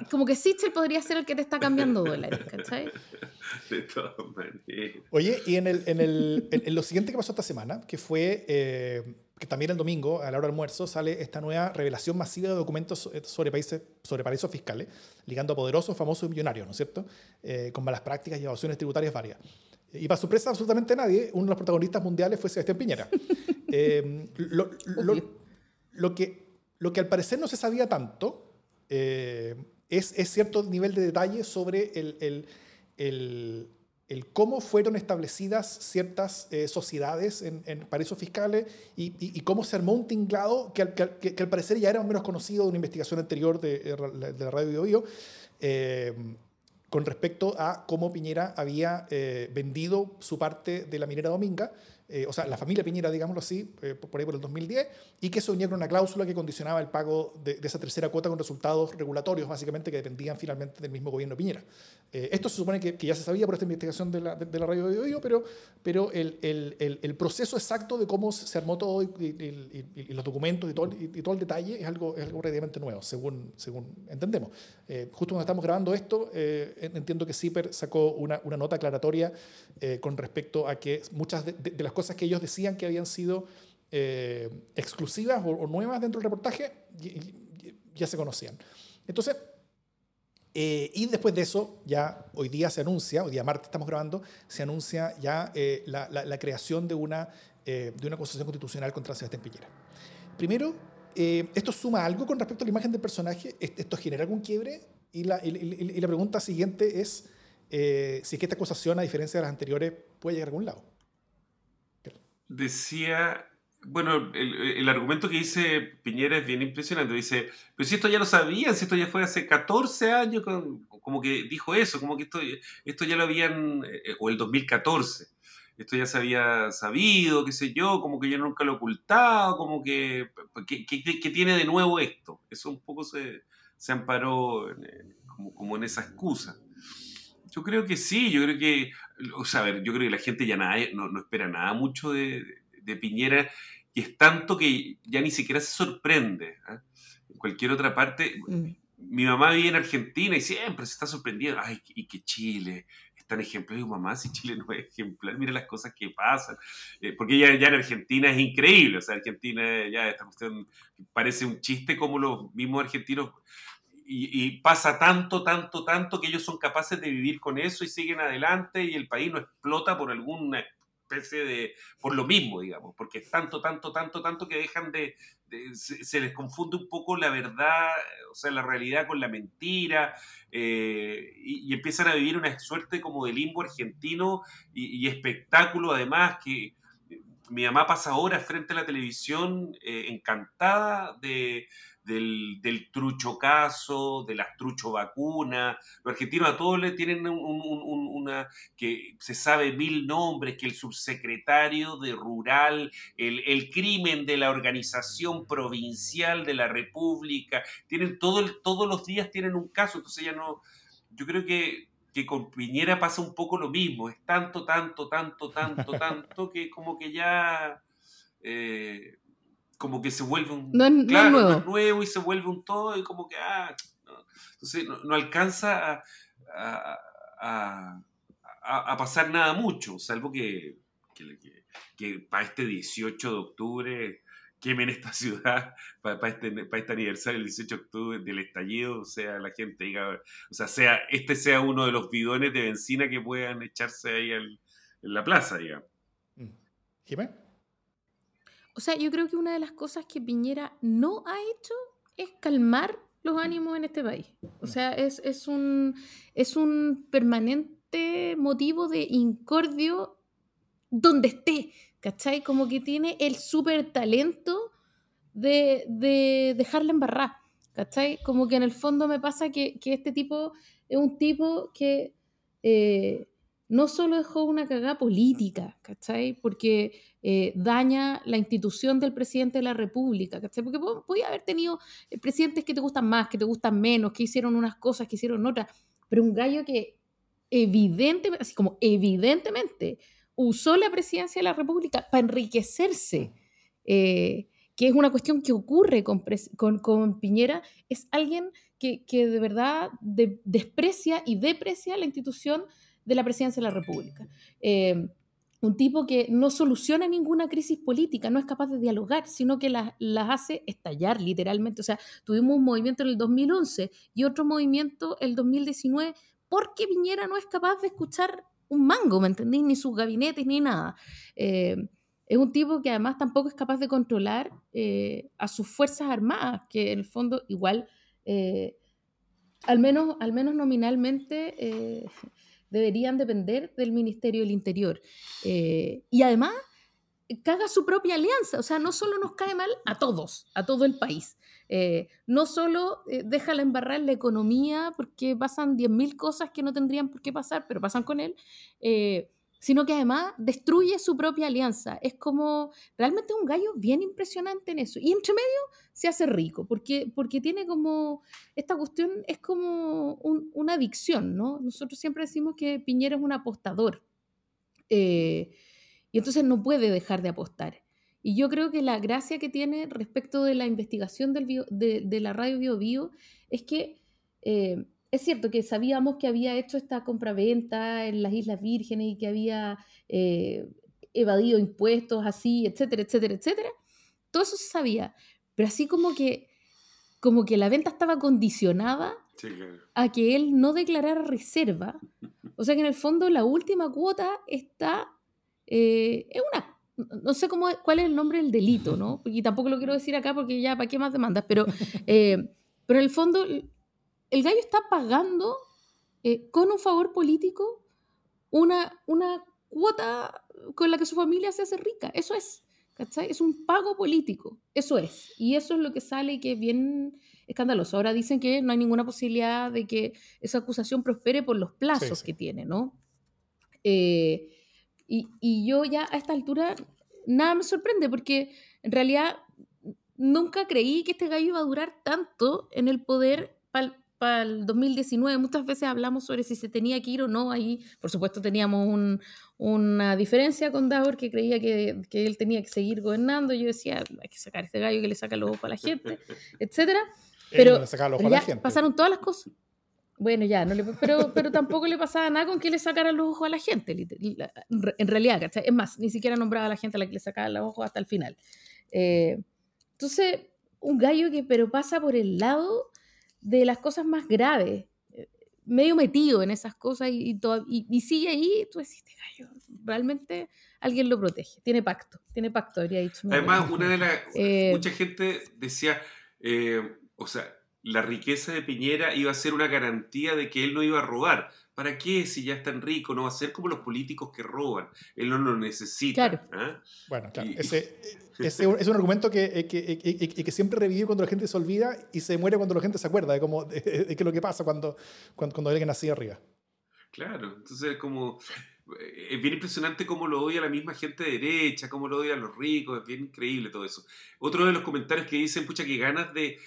[SPEAKER 3] como que Sichel podría ser el que te está cambiando dólares, ¿cachai? *laughs*
[SPEAKER 4] De todas maneras.
[SPEAKER 2] Oye, y en, el, en, el, en, lo siguiente que pasó esta semana, que fue eh, que también el domingo, a la hora del almuerzo, sale esta nueva revelación masiva de documentos eh, sobre, países, sobre paraísos fiscales, ligando a poderosos, famosos y millonarios, ¿no es cierto? Eh, con malas prácticas y evasión tributarias varias. Y para sorpresa absolutamente nadie, uno de los protagonistas mundiales fue Sebastián Piñera. *laughs* Eh, lo, lo, que, lo que al parecer no se sabía tanto es, es, cierto nivel de detalle sobre el, el, el, el cómo fueron establecidas ciertas sociedades en, en, paraísos fiscales y, y, cómo se armó un tinglado que al, que, al parecer ya era menos conocido de una investigación anterior de, de la radio Bio, Bio con respecto a cómo Piñera había eh, vendido su parte de la minera Dominga eh, o sea, la familia Piñera, digámoslo así, eh, por ahí por el 2010, y que eso venía con una cláusula que condicionaba el pago de, esa tercera cuota con resultados regulatorios, básicamente, que dependían finalmente del mismo gobierno Piñera. Eh, esto se supone que, ya se sabía por esta investigación de la, de, la radio de Odio, pero, pero el, el, el, proceso exacto de cómo se armó todo y, los documentos y todo, y, todo el detalle es algo, es algo relativamente nuevo, según, según entendemos. justo cuando estamos grabando esto, entiendo que CIPER sacó una, una nota aclaratoria con respecto a que muchas de las cosas que ellos decían que habían sido eh, exclusivas o, nuevas dentro del reportaje ya se conocían. Entonces, eh, y después de eso, ya hoy día se anuncia, hoy día martes estamos grabando, se anuncia ya eh, la, la, creación de una, de una acusación constitucional contra Sebastián Piñera. Primero, ¿esto suma algo con respecto a la imagen del personaje? ¿Esto genera algún quiebre? Y la, y la pregunta siguiente es si es que esta acusación, a diferencia de las anteriores, puede llegar a algún lado
[SPEAKER 4] decía, bueno, el, argumento que dice Piñera es bien impresionante. Dice, pero si esto ya lo sabían, si esto ya fue hace 14 años, como que dijo eso, como que esto, esto ya lo habían, eh, o el 2014, esto ya se había sabido, qué sé yo, como que yo nunca lo he ocultado, como que, ¿qué tiene de nuevo esto? Eso un poco se, se amparó como, como en esa excusa. Yo creo que sí, yo creo que, o sea, a ver, yo creo que la gente ya nada, no, no espera nada mucho de, de, Piñera y es tanto que ya ni siquiera se sorprende. ¿ah? En cualquier otra parte, mm. mi mamá vive en Argentina y siempre se está sorprendiendo, ay, y que Chile es tan ejemplar, y mamá, si Chile no es ejemplar, mira las cosas que pasan, eh, porque ya, ya en Argentina es increíble, o sea, Argentina ya esta cuestión parece un chiste como los mismos argentinos y, pasa tanto, tanto, tanto que ellos son capaces de vivir con eso y siguen adelante y el país no explota por alguna especie de, por lo mismo, digamos, porque es tanto, tanto, tanto, tanto que dejan de, se, les confunde un poco la verdad, o sea, la realidad con la mentira, eh, y, empiezan a vivir una suerte como de limbo argentino y, espectáculo además que mi mamá pasa horas frente a la televisión eh, encantada de del, del trucho caso, de las trucho vacunas. Los argentinos a todos le tienen una que se sabe mil nombres, que el subsecretario de Rural, el, el, crimen de la organización provincial de la República, tienen todo el, todos los días tienen un caso, entonces ya no, yo creo que que con Piñera pasa un poco lo mismo, es tanto, tanto, tanto, tanto, tanto, *laughs* que como que ya eh, como que se vuelve un...
[SPEAKER 3] No, nuevo.
[SPEAKER 4] nuevo y se vuelve un todo y como que, ah, entonces no, alcanza a, a, a, pasar nada mucho, salvo que, que, que, para este 18 de octubre quemen esta *laughs* ciudad, para, este, para este aniversario del 18 de octubre del estallido, o sea, la gente diga, o sea, sea, este sea uno de los bidones de benzina que puedan echarse ahí en la plaza, digamos.
[SPEAKER 2] Mm.
[SPEAKER 3] O sea, yo creo que una de las cosas que Piñera no ha hecho es calmar los ánimos en este país. O sea, es, es, un, es un permanente motivo de incordio donde esté, ¿cachai? Como que tiene el súper talento de, de dejarla embarrar, ¿cachai? Como que en el fondo me pasa que, que este tipo es un tipo que eh, no solo dejó una cagada política, ¿cachai? Porque eh, daña la institución del presidente de la República, ¿cachai? Porque podía haber tenido eh, presidentes que te gustan más, que te gustan menos, que hicieron unas cosas, que hicieron otras, pero un gallo que evidentemente, así como evidentemente, usó la presidencia de la República para enriquecerse, eh, que es una cuestión que ocurre con, Piñera, es alguien que de verdad desprecia y deprecia la institución de la presidencia de la República. Eh, un tipo que no soluciona ninguna crisis política, no es capaz de dialogar, sino que las, hace estallar literalmente. O sea, tuvimos un movimiento en el 2011 y otro movimiento el 2019 porque Piñera no es capaz de escuchar un mango, ¿me entendís? Ni sus gabinetes, ni nada. Eh, es un tipo que además tampoco es capaz de controlar eh, a sus Fuerzas Armadas, que en el fondo igual, al, menos, al menos nominalmente, deberían depender del Ministerio del Interior. Eh, y además, caga su propia alianza, o sea, no solo nos cae mal a todos, a todo el país, eh, no solo eh, deja la embarrar la economía porque pasan 10.000 cosas que no tendrían por qué pasar, pero pasan con él, sino que además destruye su propia alianza. Es como realmente un gallo bien impresionante en eso. Y entre medio se hace rico, porque, porque tiene como, esta cuestión es como una adicción, ¿no? Nosotros siempre decimos que Piñera es un apostador. Eh, y entonces no puede dejar de apostar. Y yo creo que la gracia que tiene respecto de la investigación del de, la radio Bio, Bio es que eh, es cierto que sabíamos que había hecho esta compraventa en las Islas Vírgenes y que había eh, evadido impuestos así, etcétera, etcétera, etcétera. Todo eso se sabía, pero así como que, como que la venta estaba condicionada a que él no declarara reserva. O sea que en el fondo la última cuota está eh, es una no sé cómo, cuál es el nombre del delito, ¿no? Y tampoco lo quiero decir acá porque ya, ¿para qué más demandas? Pero, *laughs* eh, pero en el fondo, el gallo está pagando eh, con un favor político una, una cuota con la que su familia se hace rica. Eso es, ¿cachai? Es un pago político, eso es. Y eso es lo que sale y que es bien escandaloso. Ahora dicen que no hay ninguna posibilidad de que esa acusación prospere por los plazos que tiene, ¿no? Eh, y, yo ya a esta altura nada me sorprende porque en realidad nunca creí que este gallo iba a durar tanto en el poder para el 2019. Muchas veces hablamos sobre si se tenía que ir o no. Ahí, por supuesto, teníamos una diferencia con Davor que creía que, que, él tenía que seguir gobernando. Yo decía, hay que sacar a este gallo que le saca los ojos a la gente, *laughs* etc. Pero ya pasaron todas las cosas. Bueno, ya, no le, pero, pero tampoco le pasaba nada con que le sacaran los ojos a la gente, en realidad, ¿cachai? Es más, ni siquiera nombraba a la gente a la que le sacaban los ojos hasta el final. Eh, entonces, un gallo que pero pasa por el lado de las cosas más graves, eh, medio metido en esas cosas y, y, sigue ahí, tú decís, gallo, realmente alguien lo protege, tiene pacto, tiene pacto, habría dicho.
[SPEAKER 4] Además, una de las, *laughs* eh, mucha gente decía, o sea, la riqueza de Piñera iba a ser una garantía de que él no iba a robar. ¿Para qué si ya es tan rico? No va a ser como los políticos que roban. Él no lo necesita.
[SPEAKER 2] ¿ah? Bueno, claro. Ese, es un argumento que, eh, que, eh, eh, que, siempre revive cuando la gente se olvida y se muere cuando la gente se acuerda de, cómo, *laughs* es lo que pasa cuando, cuando, cuando alguien nació arriba.
[SPEAKER 4] Claro, entonces como es bien impresionante cómo lo odia la misma gente de derecha, cómo lo odia a los ricos, es bien increíble todo eso. Otro de los comentarios que dicen, pucha, que ganas de,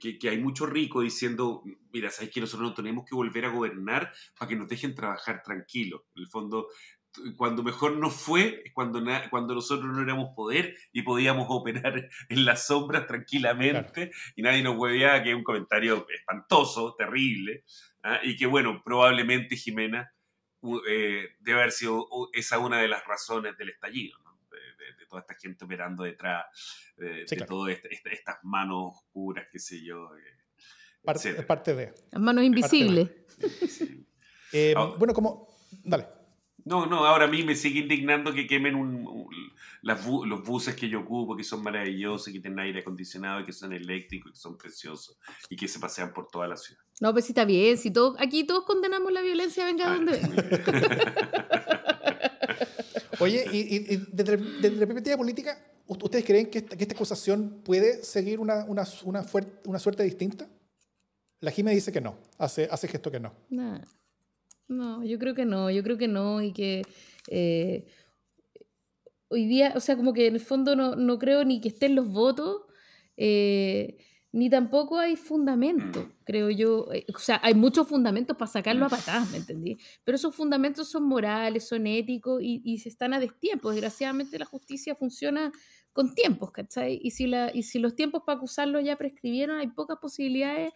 [SPEAKER 4] que, hay mucho rico diciendo, mira, sabes que nosotros no tenemos que volver a gobernar para que nos dejen trabajar tranquilos. En el fondo, cuando mejor nos fue es cuando, cuando nosotros no éramos poder y podíamos operar *laughs* en las sombras tranquilamente y nadie nos hueveaba, que es un comentario espantoso, terrible, ¿ah? y que bueno, probablemente Jimena eh, debe haber sido esa una de las razones del estallido de, toda esta gente operando detrás de, todas estas manos oscuras, qué sé yo.
[SPEAKER 2] Eh, es parte de.
[SPEAKER 3] Las manos invisibles.
[SPEAKER 2] Eh, bueno, como. Dale.
[SPEAKER 4] No, no, ahora a mí me sigue indignando que quemen los buses que yo ocupo, que son maravillosos, que tienen aire acondicionado, que son eléctricos, que son preciosos y que se pasean por toda la ciudad.
[SPEAKER 3] No, pues sí está bien, si todo, aquí todos condenamos la violencia, venga ah, donde *laughs*
[SPEAKER 2] Oye, y, desde, la perspectiva política, ¿ustedes creen que esta, acusación puede seguir una, una, una, una, suerte distinta? La Jime dice que no, hace, hace gesto que no.
[SPEAKER 3] No, yo creo que no, yo creo que no y que eh, hoy día, o sea, como que en el fondo no, no creo ni que estén los votos. Eh, ni tampoco hay fundamento, mm. creo yo. Eh, o sea, hay muchos fundamentos para sacarlo a patadas, ¿me entendí? Pero esos fundamentos son morales, son éticos y, se están a destiempo. Desgraciadamente la justicia funciona con tiempos, ¿cachai? Y si, la, y si los tiempos para acusarlo ya prescribieron, hay pocas posibilidades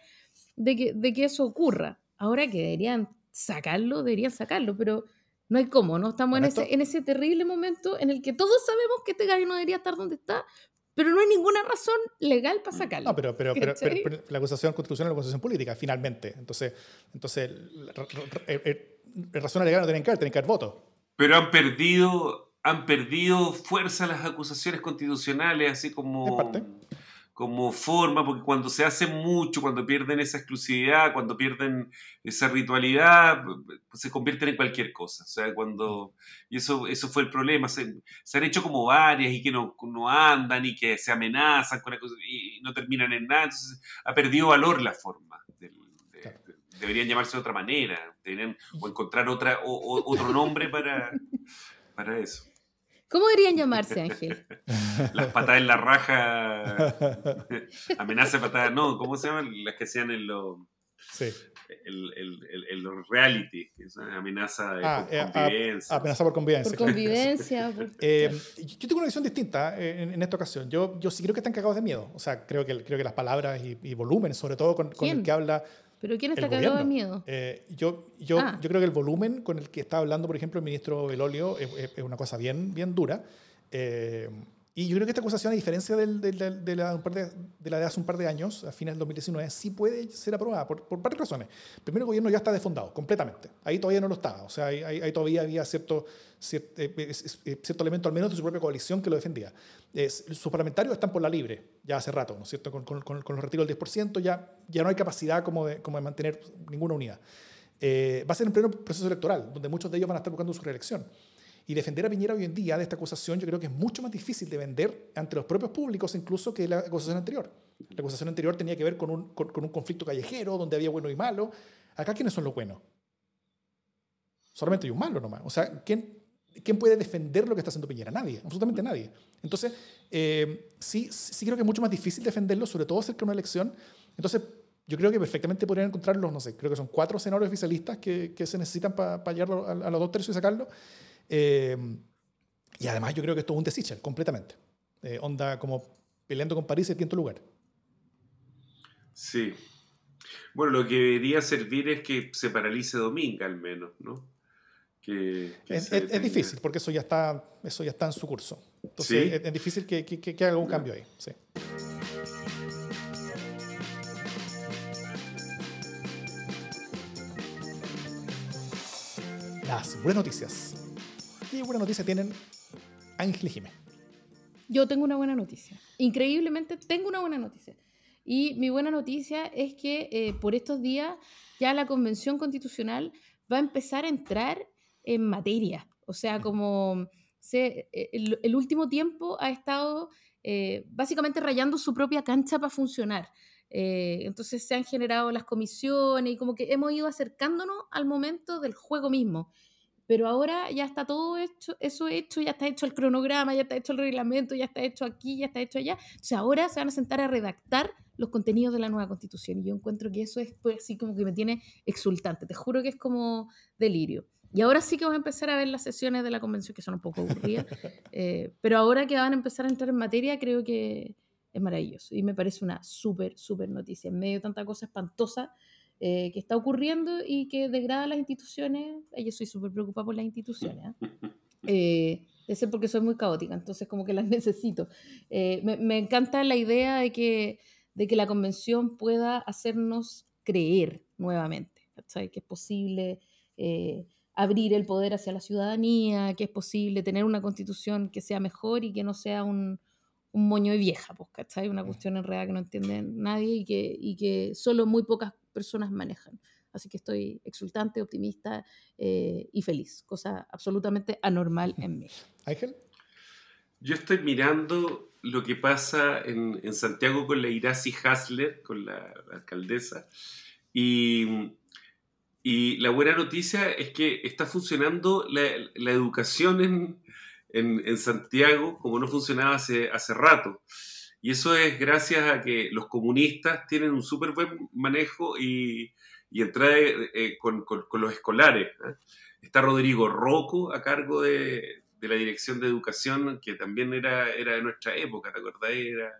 [SPEAKER 3] de que, de que eso ocurra. Ahora que deberían sacarlo, deberían sacarlo, pero no hay cómo, ¿no? Estamos en ese, en ese terrible momento en el que todos sabemos que este gallo no debería estar donde está, pero no hay ninguna razón legal para sacarlo.
[SPEAKER 2] No, pero, pero, pero, la acusación constitucional es una acusación política, finalmente. Entonces, entonces razón legal no tienen que haber, tienen que haber votos.
[SPEAKER 4] Pero han perdido, han perdido fuerza las acusaciones constitucionales, así como... En parte como forma, porque cuando se hace mucho, cuando pierden esa exclusividad, cuando pierden esa ritualidad, se convierten en cualquier cosa. O sea, cuando. Y eso, eso fue el problema. Se, han hecho como varias y que no, no andan y que se amenazan con cosa, y no terminan en nada. Entonces, ha perdido valor la forma. deberían llamarse de otra manera. Deberían, o encontrar otra, o, otro nombre para. para eso.
[SPEAKER 3] ¿Cómo deberían llamarse, Ángel? *laughs*
[SPEAKER 4] Las patadas en la raja. *laughs* Amenaza de patadas. No, ¿cómo se llaman? Las que hacían en los.
[SPEAKER 2] Sí.
[SPEAKER 4] El, el, el, el reality, amenaza de
[SPEAKER 2] Ah, eh,
[SPEAKER 4] convivencia.
[SPEAKER 2] a- amenaza por convivencia.
[SPEAKER 3] Por *laughs* convivencia. por-
[SPEAKER 2] Eh, yo tengo una visión distinta eh, en, en esta ocasión. Yo, yo sí creo que están cagados de miedo. O sea, creo que, creo que las palabras y, y volumen, sobre todo con, con el que habla
[SPEAKER 3] ¿Pero quién está cagado de miedo?
[SPEAKER 2] Eh, yo, yo,
[SPEAKER 3] Ah.
[SPEAKER 2] yo creo que el volumen con el que está hablando, por ejemplo, el ministro Belolio es- es una cosa bien, bien dura. Eh, y yo creo que esta acusación, a diferencia del- del- del- de, la, de, la de hace un par de años, a fines del 2019, sí puede ser aprobada por, por varias razones. Primero, el gobierno ya está desfondado completamente. Ahí todavía no lo estaba. O sea, ahí, ahí- todavía había cierto, cier- eh, es- eh, cierto elemento, al menos de su propia coalición, que lo defendía. Sus parlamentarios están por la libre ya hace rato, ¿no es cierto? Con- con- con los retiros del 10% ya, ya no hay capacidad como de, como de mantener ninguna unidad. Eh, va a ser en pleno proceso electoral, donde muchos de ellos van a estar buscando su reelección. Y defender a Piñera hoy en día de esta acusación yo creo que es mucho más difícil de vender ante los propios públicos incluso que la acusación anterior. La acusación anterior tenía que ver con un, con, con un conflicto callejero donde había bueno y malo. Acá, ¿quiénes son los buenos? Solamente hay un malo nomás. O sea, ¿quién, ¿quién puede defender lo que está haciendo Piñera? Nadie, absolutamente nadie. Entonces, eh, sí, sí creo que es mucho más difícil defenderlo, sobre todo cerca de una elección. Entonces, yo creo que perfectamente podrían encontrar los, no sé, creo que son cuatro senadores oficialistas que, que se necesitan para llegar a, a los dos tercios y sacarlo. Eh, y además yo creo que esto es un desechar completamente. Eh, onda como peleando con París en quinto lugar.
[SPEAKER 4] Sí. Bueno, lo que debería servir es que se paralice Dominga al menos, ¿no? Que, que
[SPEAKER 2] Es, es- difícil porque eso ya está, eso ya está en su curso. Entonces
[SPEAKER 4] ¿Sí?
[SPEAKER 2] es, es difícil que, que, que- que haga algún cambio ahí. Sí. Las buenas noticias. ¿Qué buena noticia tienen Ángel y Jiménez?
[SPEAKER 3] Yo tengo una buena noticia. Increíblemente tengo una buena noticia. Y mi buena noticia es que eh, por estos días ya la Convención Constitucional va a empezar a entrar en materia. O sea, como se, eh, el, el último tiempo ha estado eh, básicamente rayando su propia cancha para funcionar. Eh, entonces se han generado las comisiones y como que hemos ido acercándonos al momento del juego mismo pero ahora ya está todo hecho, eso hecho, ya está hecho el cronograma, ya está hecho el reglamento, ya está hecho aquí, ya está hecho allá. Entonces ahora se van a sentar a redactar los contenidos de la nueva constitución y yo encuentro que eso es pues, así como que me tiene exultante, te juro que es como delirio. Y ahora sí que vamos a empezar a ver las sesiones de la convención que son un poco aburridas, *laughs* eh, pero ahora que van a empezar a entrar en materia creo que es maravilloso y me parece una súper, súper noticia en medio de tanta cosa espantosa eh, que está ocurriendo y que degrada las instituciones. Eh, Yo soy súper preocupada por las instituciones. ¿ah? *laughs* Eh, ser porque soy muy caótica, entonces como que las *laughs* necesito. Eh, me, me encanta la idea de que, de que la convención pueda hacernos creer nuevamente, ¿cachai? Que es posible eh, abrir el poder hacia la ciudadanía, que es posible tener una constitución que sea mejor y que no sea un, un moño de vieja, pues, ¿cachai? Una cuestión en realidad que no entiende nadie y que, y que solo muy pocas personas manejan. Así que estoy exultante, optimista eh, y feliz, cosa absolutamente anormal en mí. *laughs*
[SPEAKER 2] Ángel.
[SPEAKER 4] Yo estoy mirando lo que pasa en, en Santiago con la Iracy Hasler, con la, la alcaldesa, y, y la buena noticia es que está funcionando la, la educación en, en, en Santiago como no funcionaba hace, hace rato. Y eso es gracias a que los comunistas tienen un súper buen manejo y, y entrada eh, con, con, con, los escolares. ¿eh? Está Rodrigo Rocco a cargo de, de, la Dirección de Educación, que también era, era de nuestra época, ¿te acordás? Era,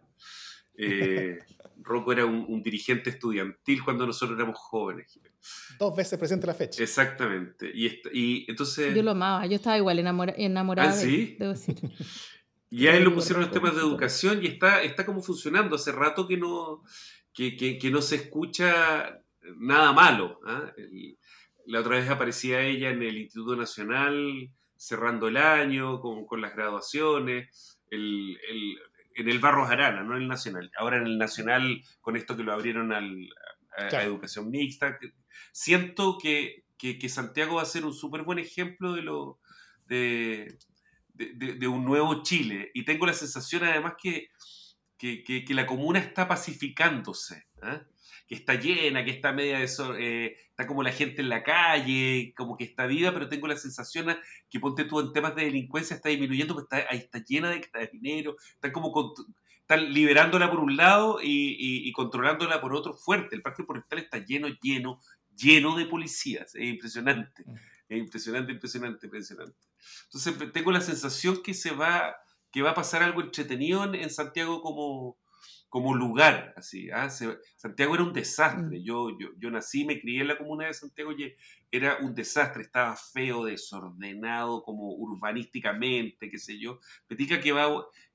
[SPEAKER 4] eh, *laughs* Rocco era un, un, dirigente estudiantil cuando nosotros éramos jóvenes.
[SPEAKER 2] Dos veces presente la fecha.
[SPEAKER 4] Exactamente. Y, y entonces...
[SPEAKER 3] Yo lo amaba, yo estaba igual enamora, enamorada
[SPEAKER 4] ¿Ah, sí?
[SPEAKER 3] de debo decir. *laughs*
[SPEAKER 4] Y a él lo pusieron los temas de educación y está, está como funcionando. Hace rato que no, que, que, que no se escucha nada malo. ¿eh? La otra vez aparecía ella en el Instituto Nacional cerrando el año con, con las graduaciones, el, el, en el Barros Arana, no en el Nacional. Ahora en el Nacional, con esto que lo abrieron al, a, claro. a educación mixta, siento que, que, que, Santiago va a ser un súper buen ejemplo de lo... De, de, de, de, un nuevo Chile. Y tengo la sensación además que, que, que, la comuna está pacificándose, ¿ah? que está llena, que está media de eh, está como la gente en la calle, como que está viva, pero tengo la sensación que ponte tú en temas de delincuencia está disminuyendo, porque está, ahí está llena de dinero, está como están liberándola por un lado y, y, controlándola por otro fuerte. El parque forestal está lleno, lleno, lleno de policías. Es impresionante. Mm. Es impresionante, impresionante, impresionante. Entonces tengo la sensación que se va, que va a pasar algo entretenido en, Santiago como, como lugar. Así, ¿ah? Santiago era un desastre. Mm. Yo, yo, yo nací, me crié en la comuna de Santiago y era un desastre. Estaba feo, desordenado, como urbanísticamente, qué sé yo. Petica que va,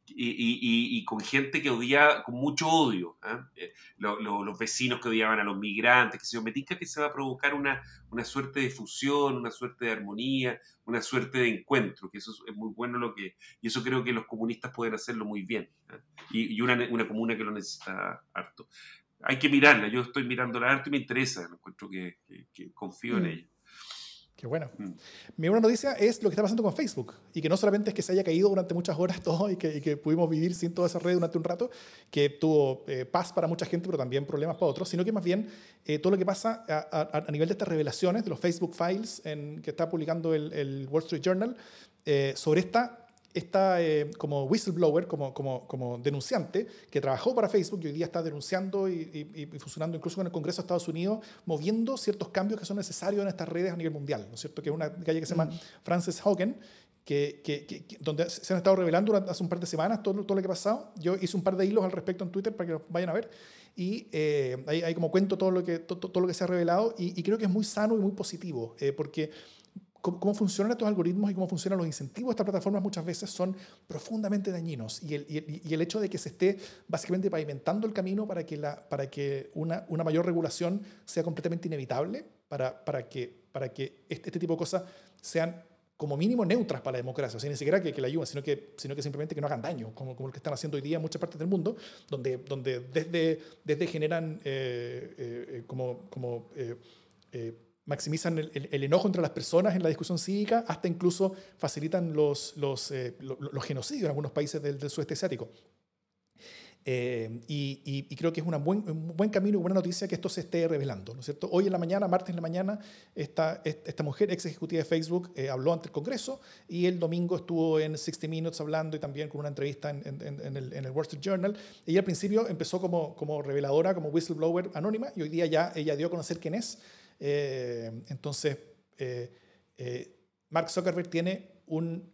[SPEAKER 4] y, y, con gente que odiaba, con mucho odio, ¿ah? eh, los vecinos que odiaban a los migrantes, que se me que se va a provocar una, una suerte de fusión, una suerte de armonía, una suerte de encuentro, que eso es muy bueno lo que, y eso creo que los comunistas pueden hacerlo muy bien, ¿ah? y, una, una, comuna que lo necesita harto. Hay que mirarla, yo estoy mirando la arte y me interesa, encuentro que, que, confío en mm. ella.
[SPEAKER 2] Qué bueno. Mm. Mi buena noticia es lo que está pasando con Facebook y que no solamente es que se haya caído durante muchas horas *laughs* todo y que, que pudimos vivir sin toda esa red durante un rato, que tuvo eh, paz para mucha gente, pero también problemas para otros, sino que más bien eh, todo lo que pasa a, a, nivel de estas revelaciones, de los Facebook Files en, que está publicando el, el Wall Street Journal, eh, sobre esta está eh, como whistleblower, como, como, como, denunciante, que trabajó para Facebook y hoy día está denunciando y, y, funcionando incluso con el Congreso de Estados Unidos, moviendo ciertos cambios que son necesarios en estas redes a nivel mundial, ¿no es cierto? Que es una calle que se llama mm. Frances Hogan, que, que, donde se han estado revelando hace un par de semanas todo, todo, lo que ha pasado. Yo hice un par de hilos al respecto en Twitter para que lo vayan a ver. Y eh, ahí, como cuento todo lo que, todo, todo, lo que se ha revelado y, creo que es muy sano y muy positivo, eh, porque cómo, funcionan estos algoritmos y cómo funcionan los incentivos de estas plataformas muchas veces son profundamente dañinos. Y el, y el, hecho de que se esté básicamente pavimentando el camino para que, la, para que una, una mayor regulación sea completamente inevitable, para, para que, para que este, este tipo de cosas sean como mínimo neutras para la democracia, o sea, ni siquiera que, que la ayuden, sino que, sino que simplemente que no hagan daño, como, como lo que están haciendo hoy día en muchas partes del mundo, donde, donde desde, desde generan eh, eh, como, como eh, maximizan el, enojo entre las personas en la discusión cívica, hasta incluso facilitan los, los, eh, los, genocidios en algunos países del, sudeste asiático. Eh, y, creo que es una buen, un buen camino y buena noticia que esto se esté revelando. ¿no es cierto? Hoy en la mañana, martes en la mañana, esta, esta mujer, ex ejecutiva de Facebook, eh, habló ante el Congreso y el domingo estuvo en 60 Minutes hablando y también con una entrevista en, en, el, en, el, Wall Street Journal. Ella al principio empezó como, como reveladora, como whistleblower anónima y hoy día ya ella dio a conocer quién es eh, entonces, eh, eh, Mark Zuckerberg tiene un,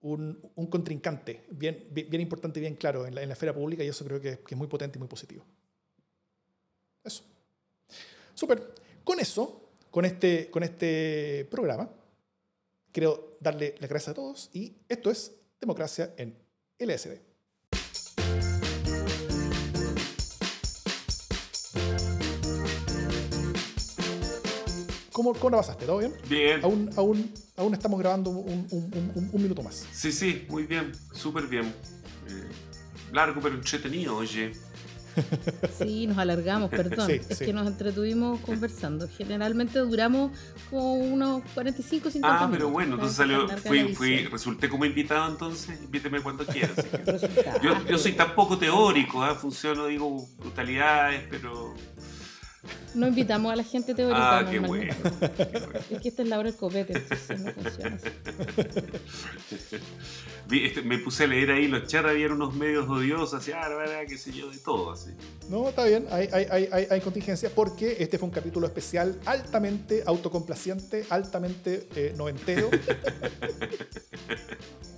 [SPEAKER 2] un, contrincante bien, bien, importante y bien claro en la, en la esfera pública y eso creo que, que, es muy potente y muy positivo. Eso. Súper. Con eso, con este, con este programa, quiero darle las gracias a todos y esto es Democracia en LSD. ¿Cómo, ¿Cómo la pasaste? ¿Todo bien?
[SPEAKER 4] Bien.
[SPEAKER 2] Aún, aún, aún estamos grabando un, un, un, minuto más.
[SPEAKER 4] Sí, sí, muy bien, súper bien. Eh, largo pero entretenido, oye. *laughs*
[SPEAKER 3] Sí, nos alargamos, perdón. *laughs* es que nos entretuvimos conversando. Generalmente duramos como unos 45, 50
[SPEAKER 4] minutos. Ah, pero bueno, entonces salió, fui, fui, resulté como invitado entonces, invíteme cuando quieras. *laughs* yo, yo, soy tan poco teórico, ¿eh? funciono, digo, brutalidades, pero
[SPEAKER 3] no invitamos a la gente teórica.
[SPEAKER 4] Ah, qué bueno,
[SPEAKER 3] Es que esta es la hora del copete, entonces no funciona *laughs*
[SPEAKER 4] este, me puse a leer ahí, los chats había unos medios odiosos, así, ah, verdad, qué sé yo, de todo, así.
[SPEAKER 2] No, está bien, hay, hay, hay, hay, contingencia porque este fue un capítulo especial altamente autocomplaciente, altamente eh, noventero. *laughs*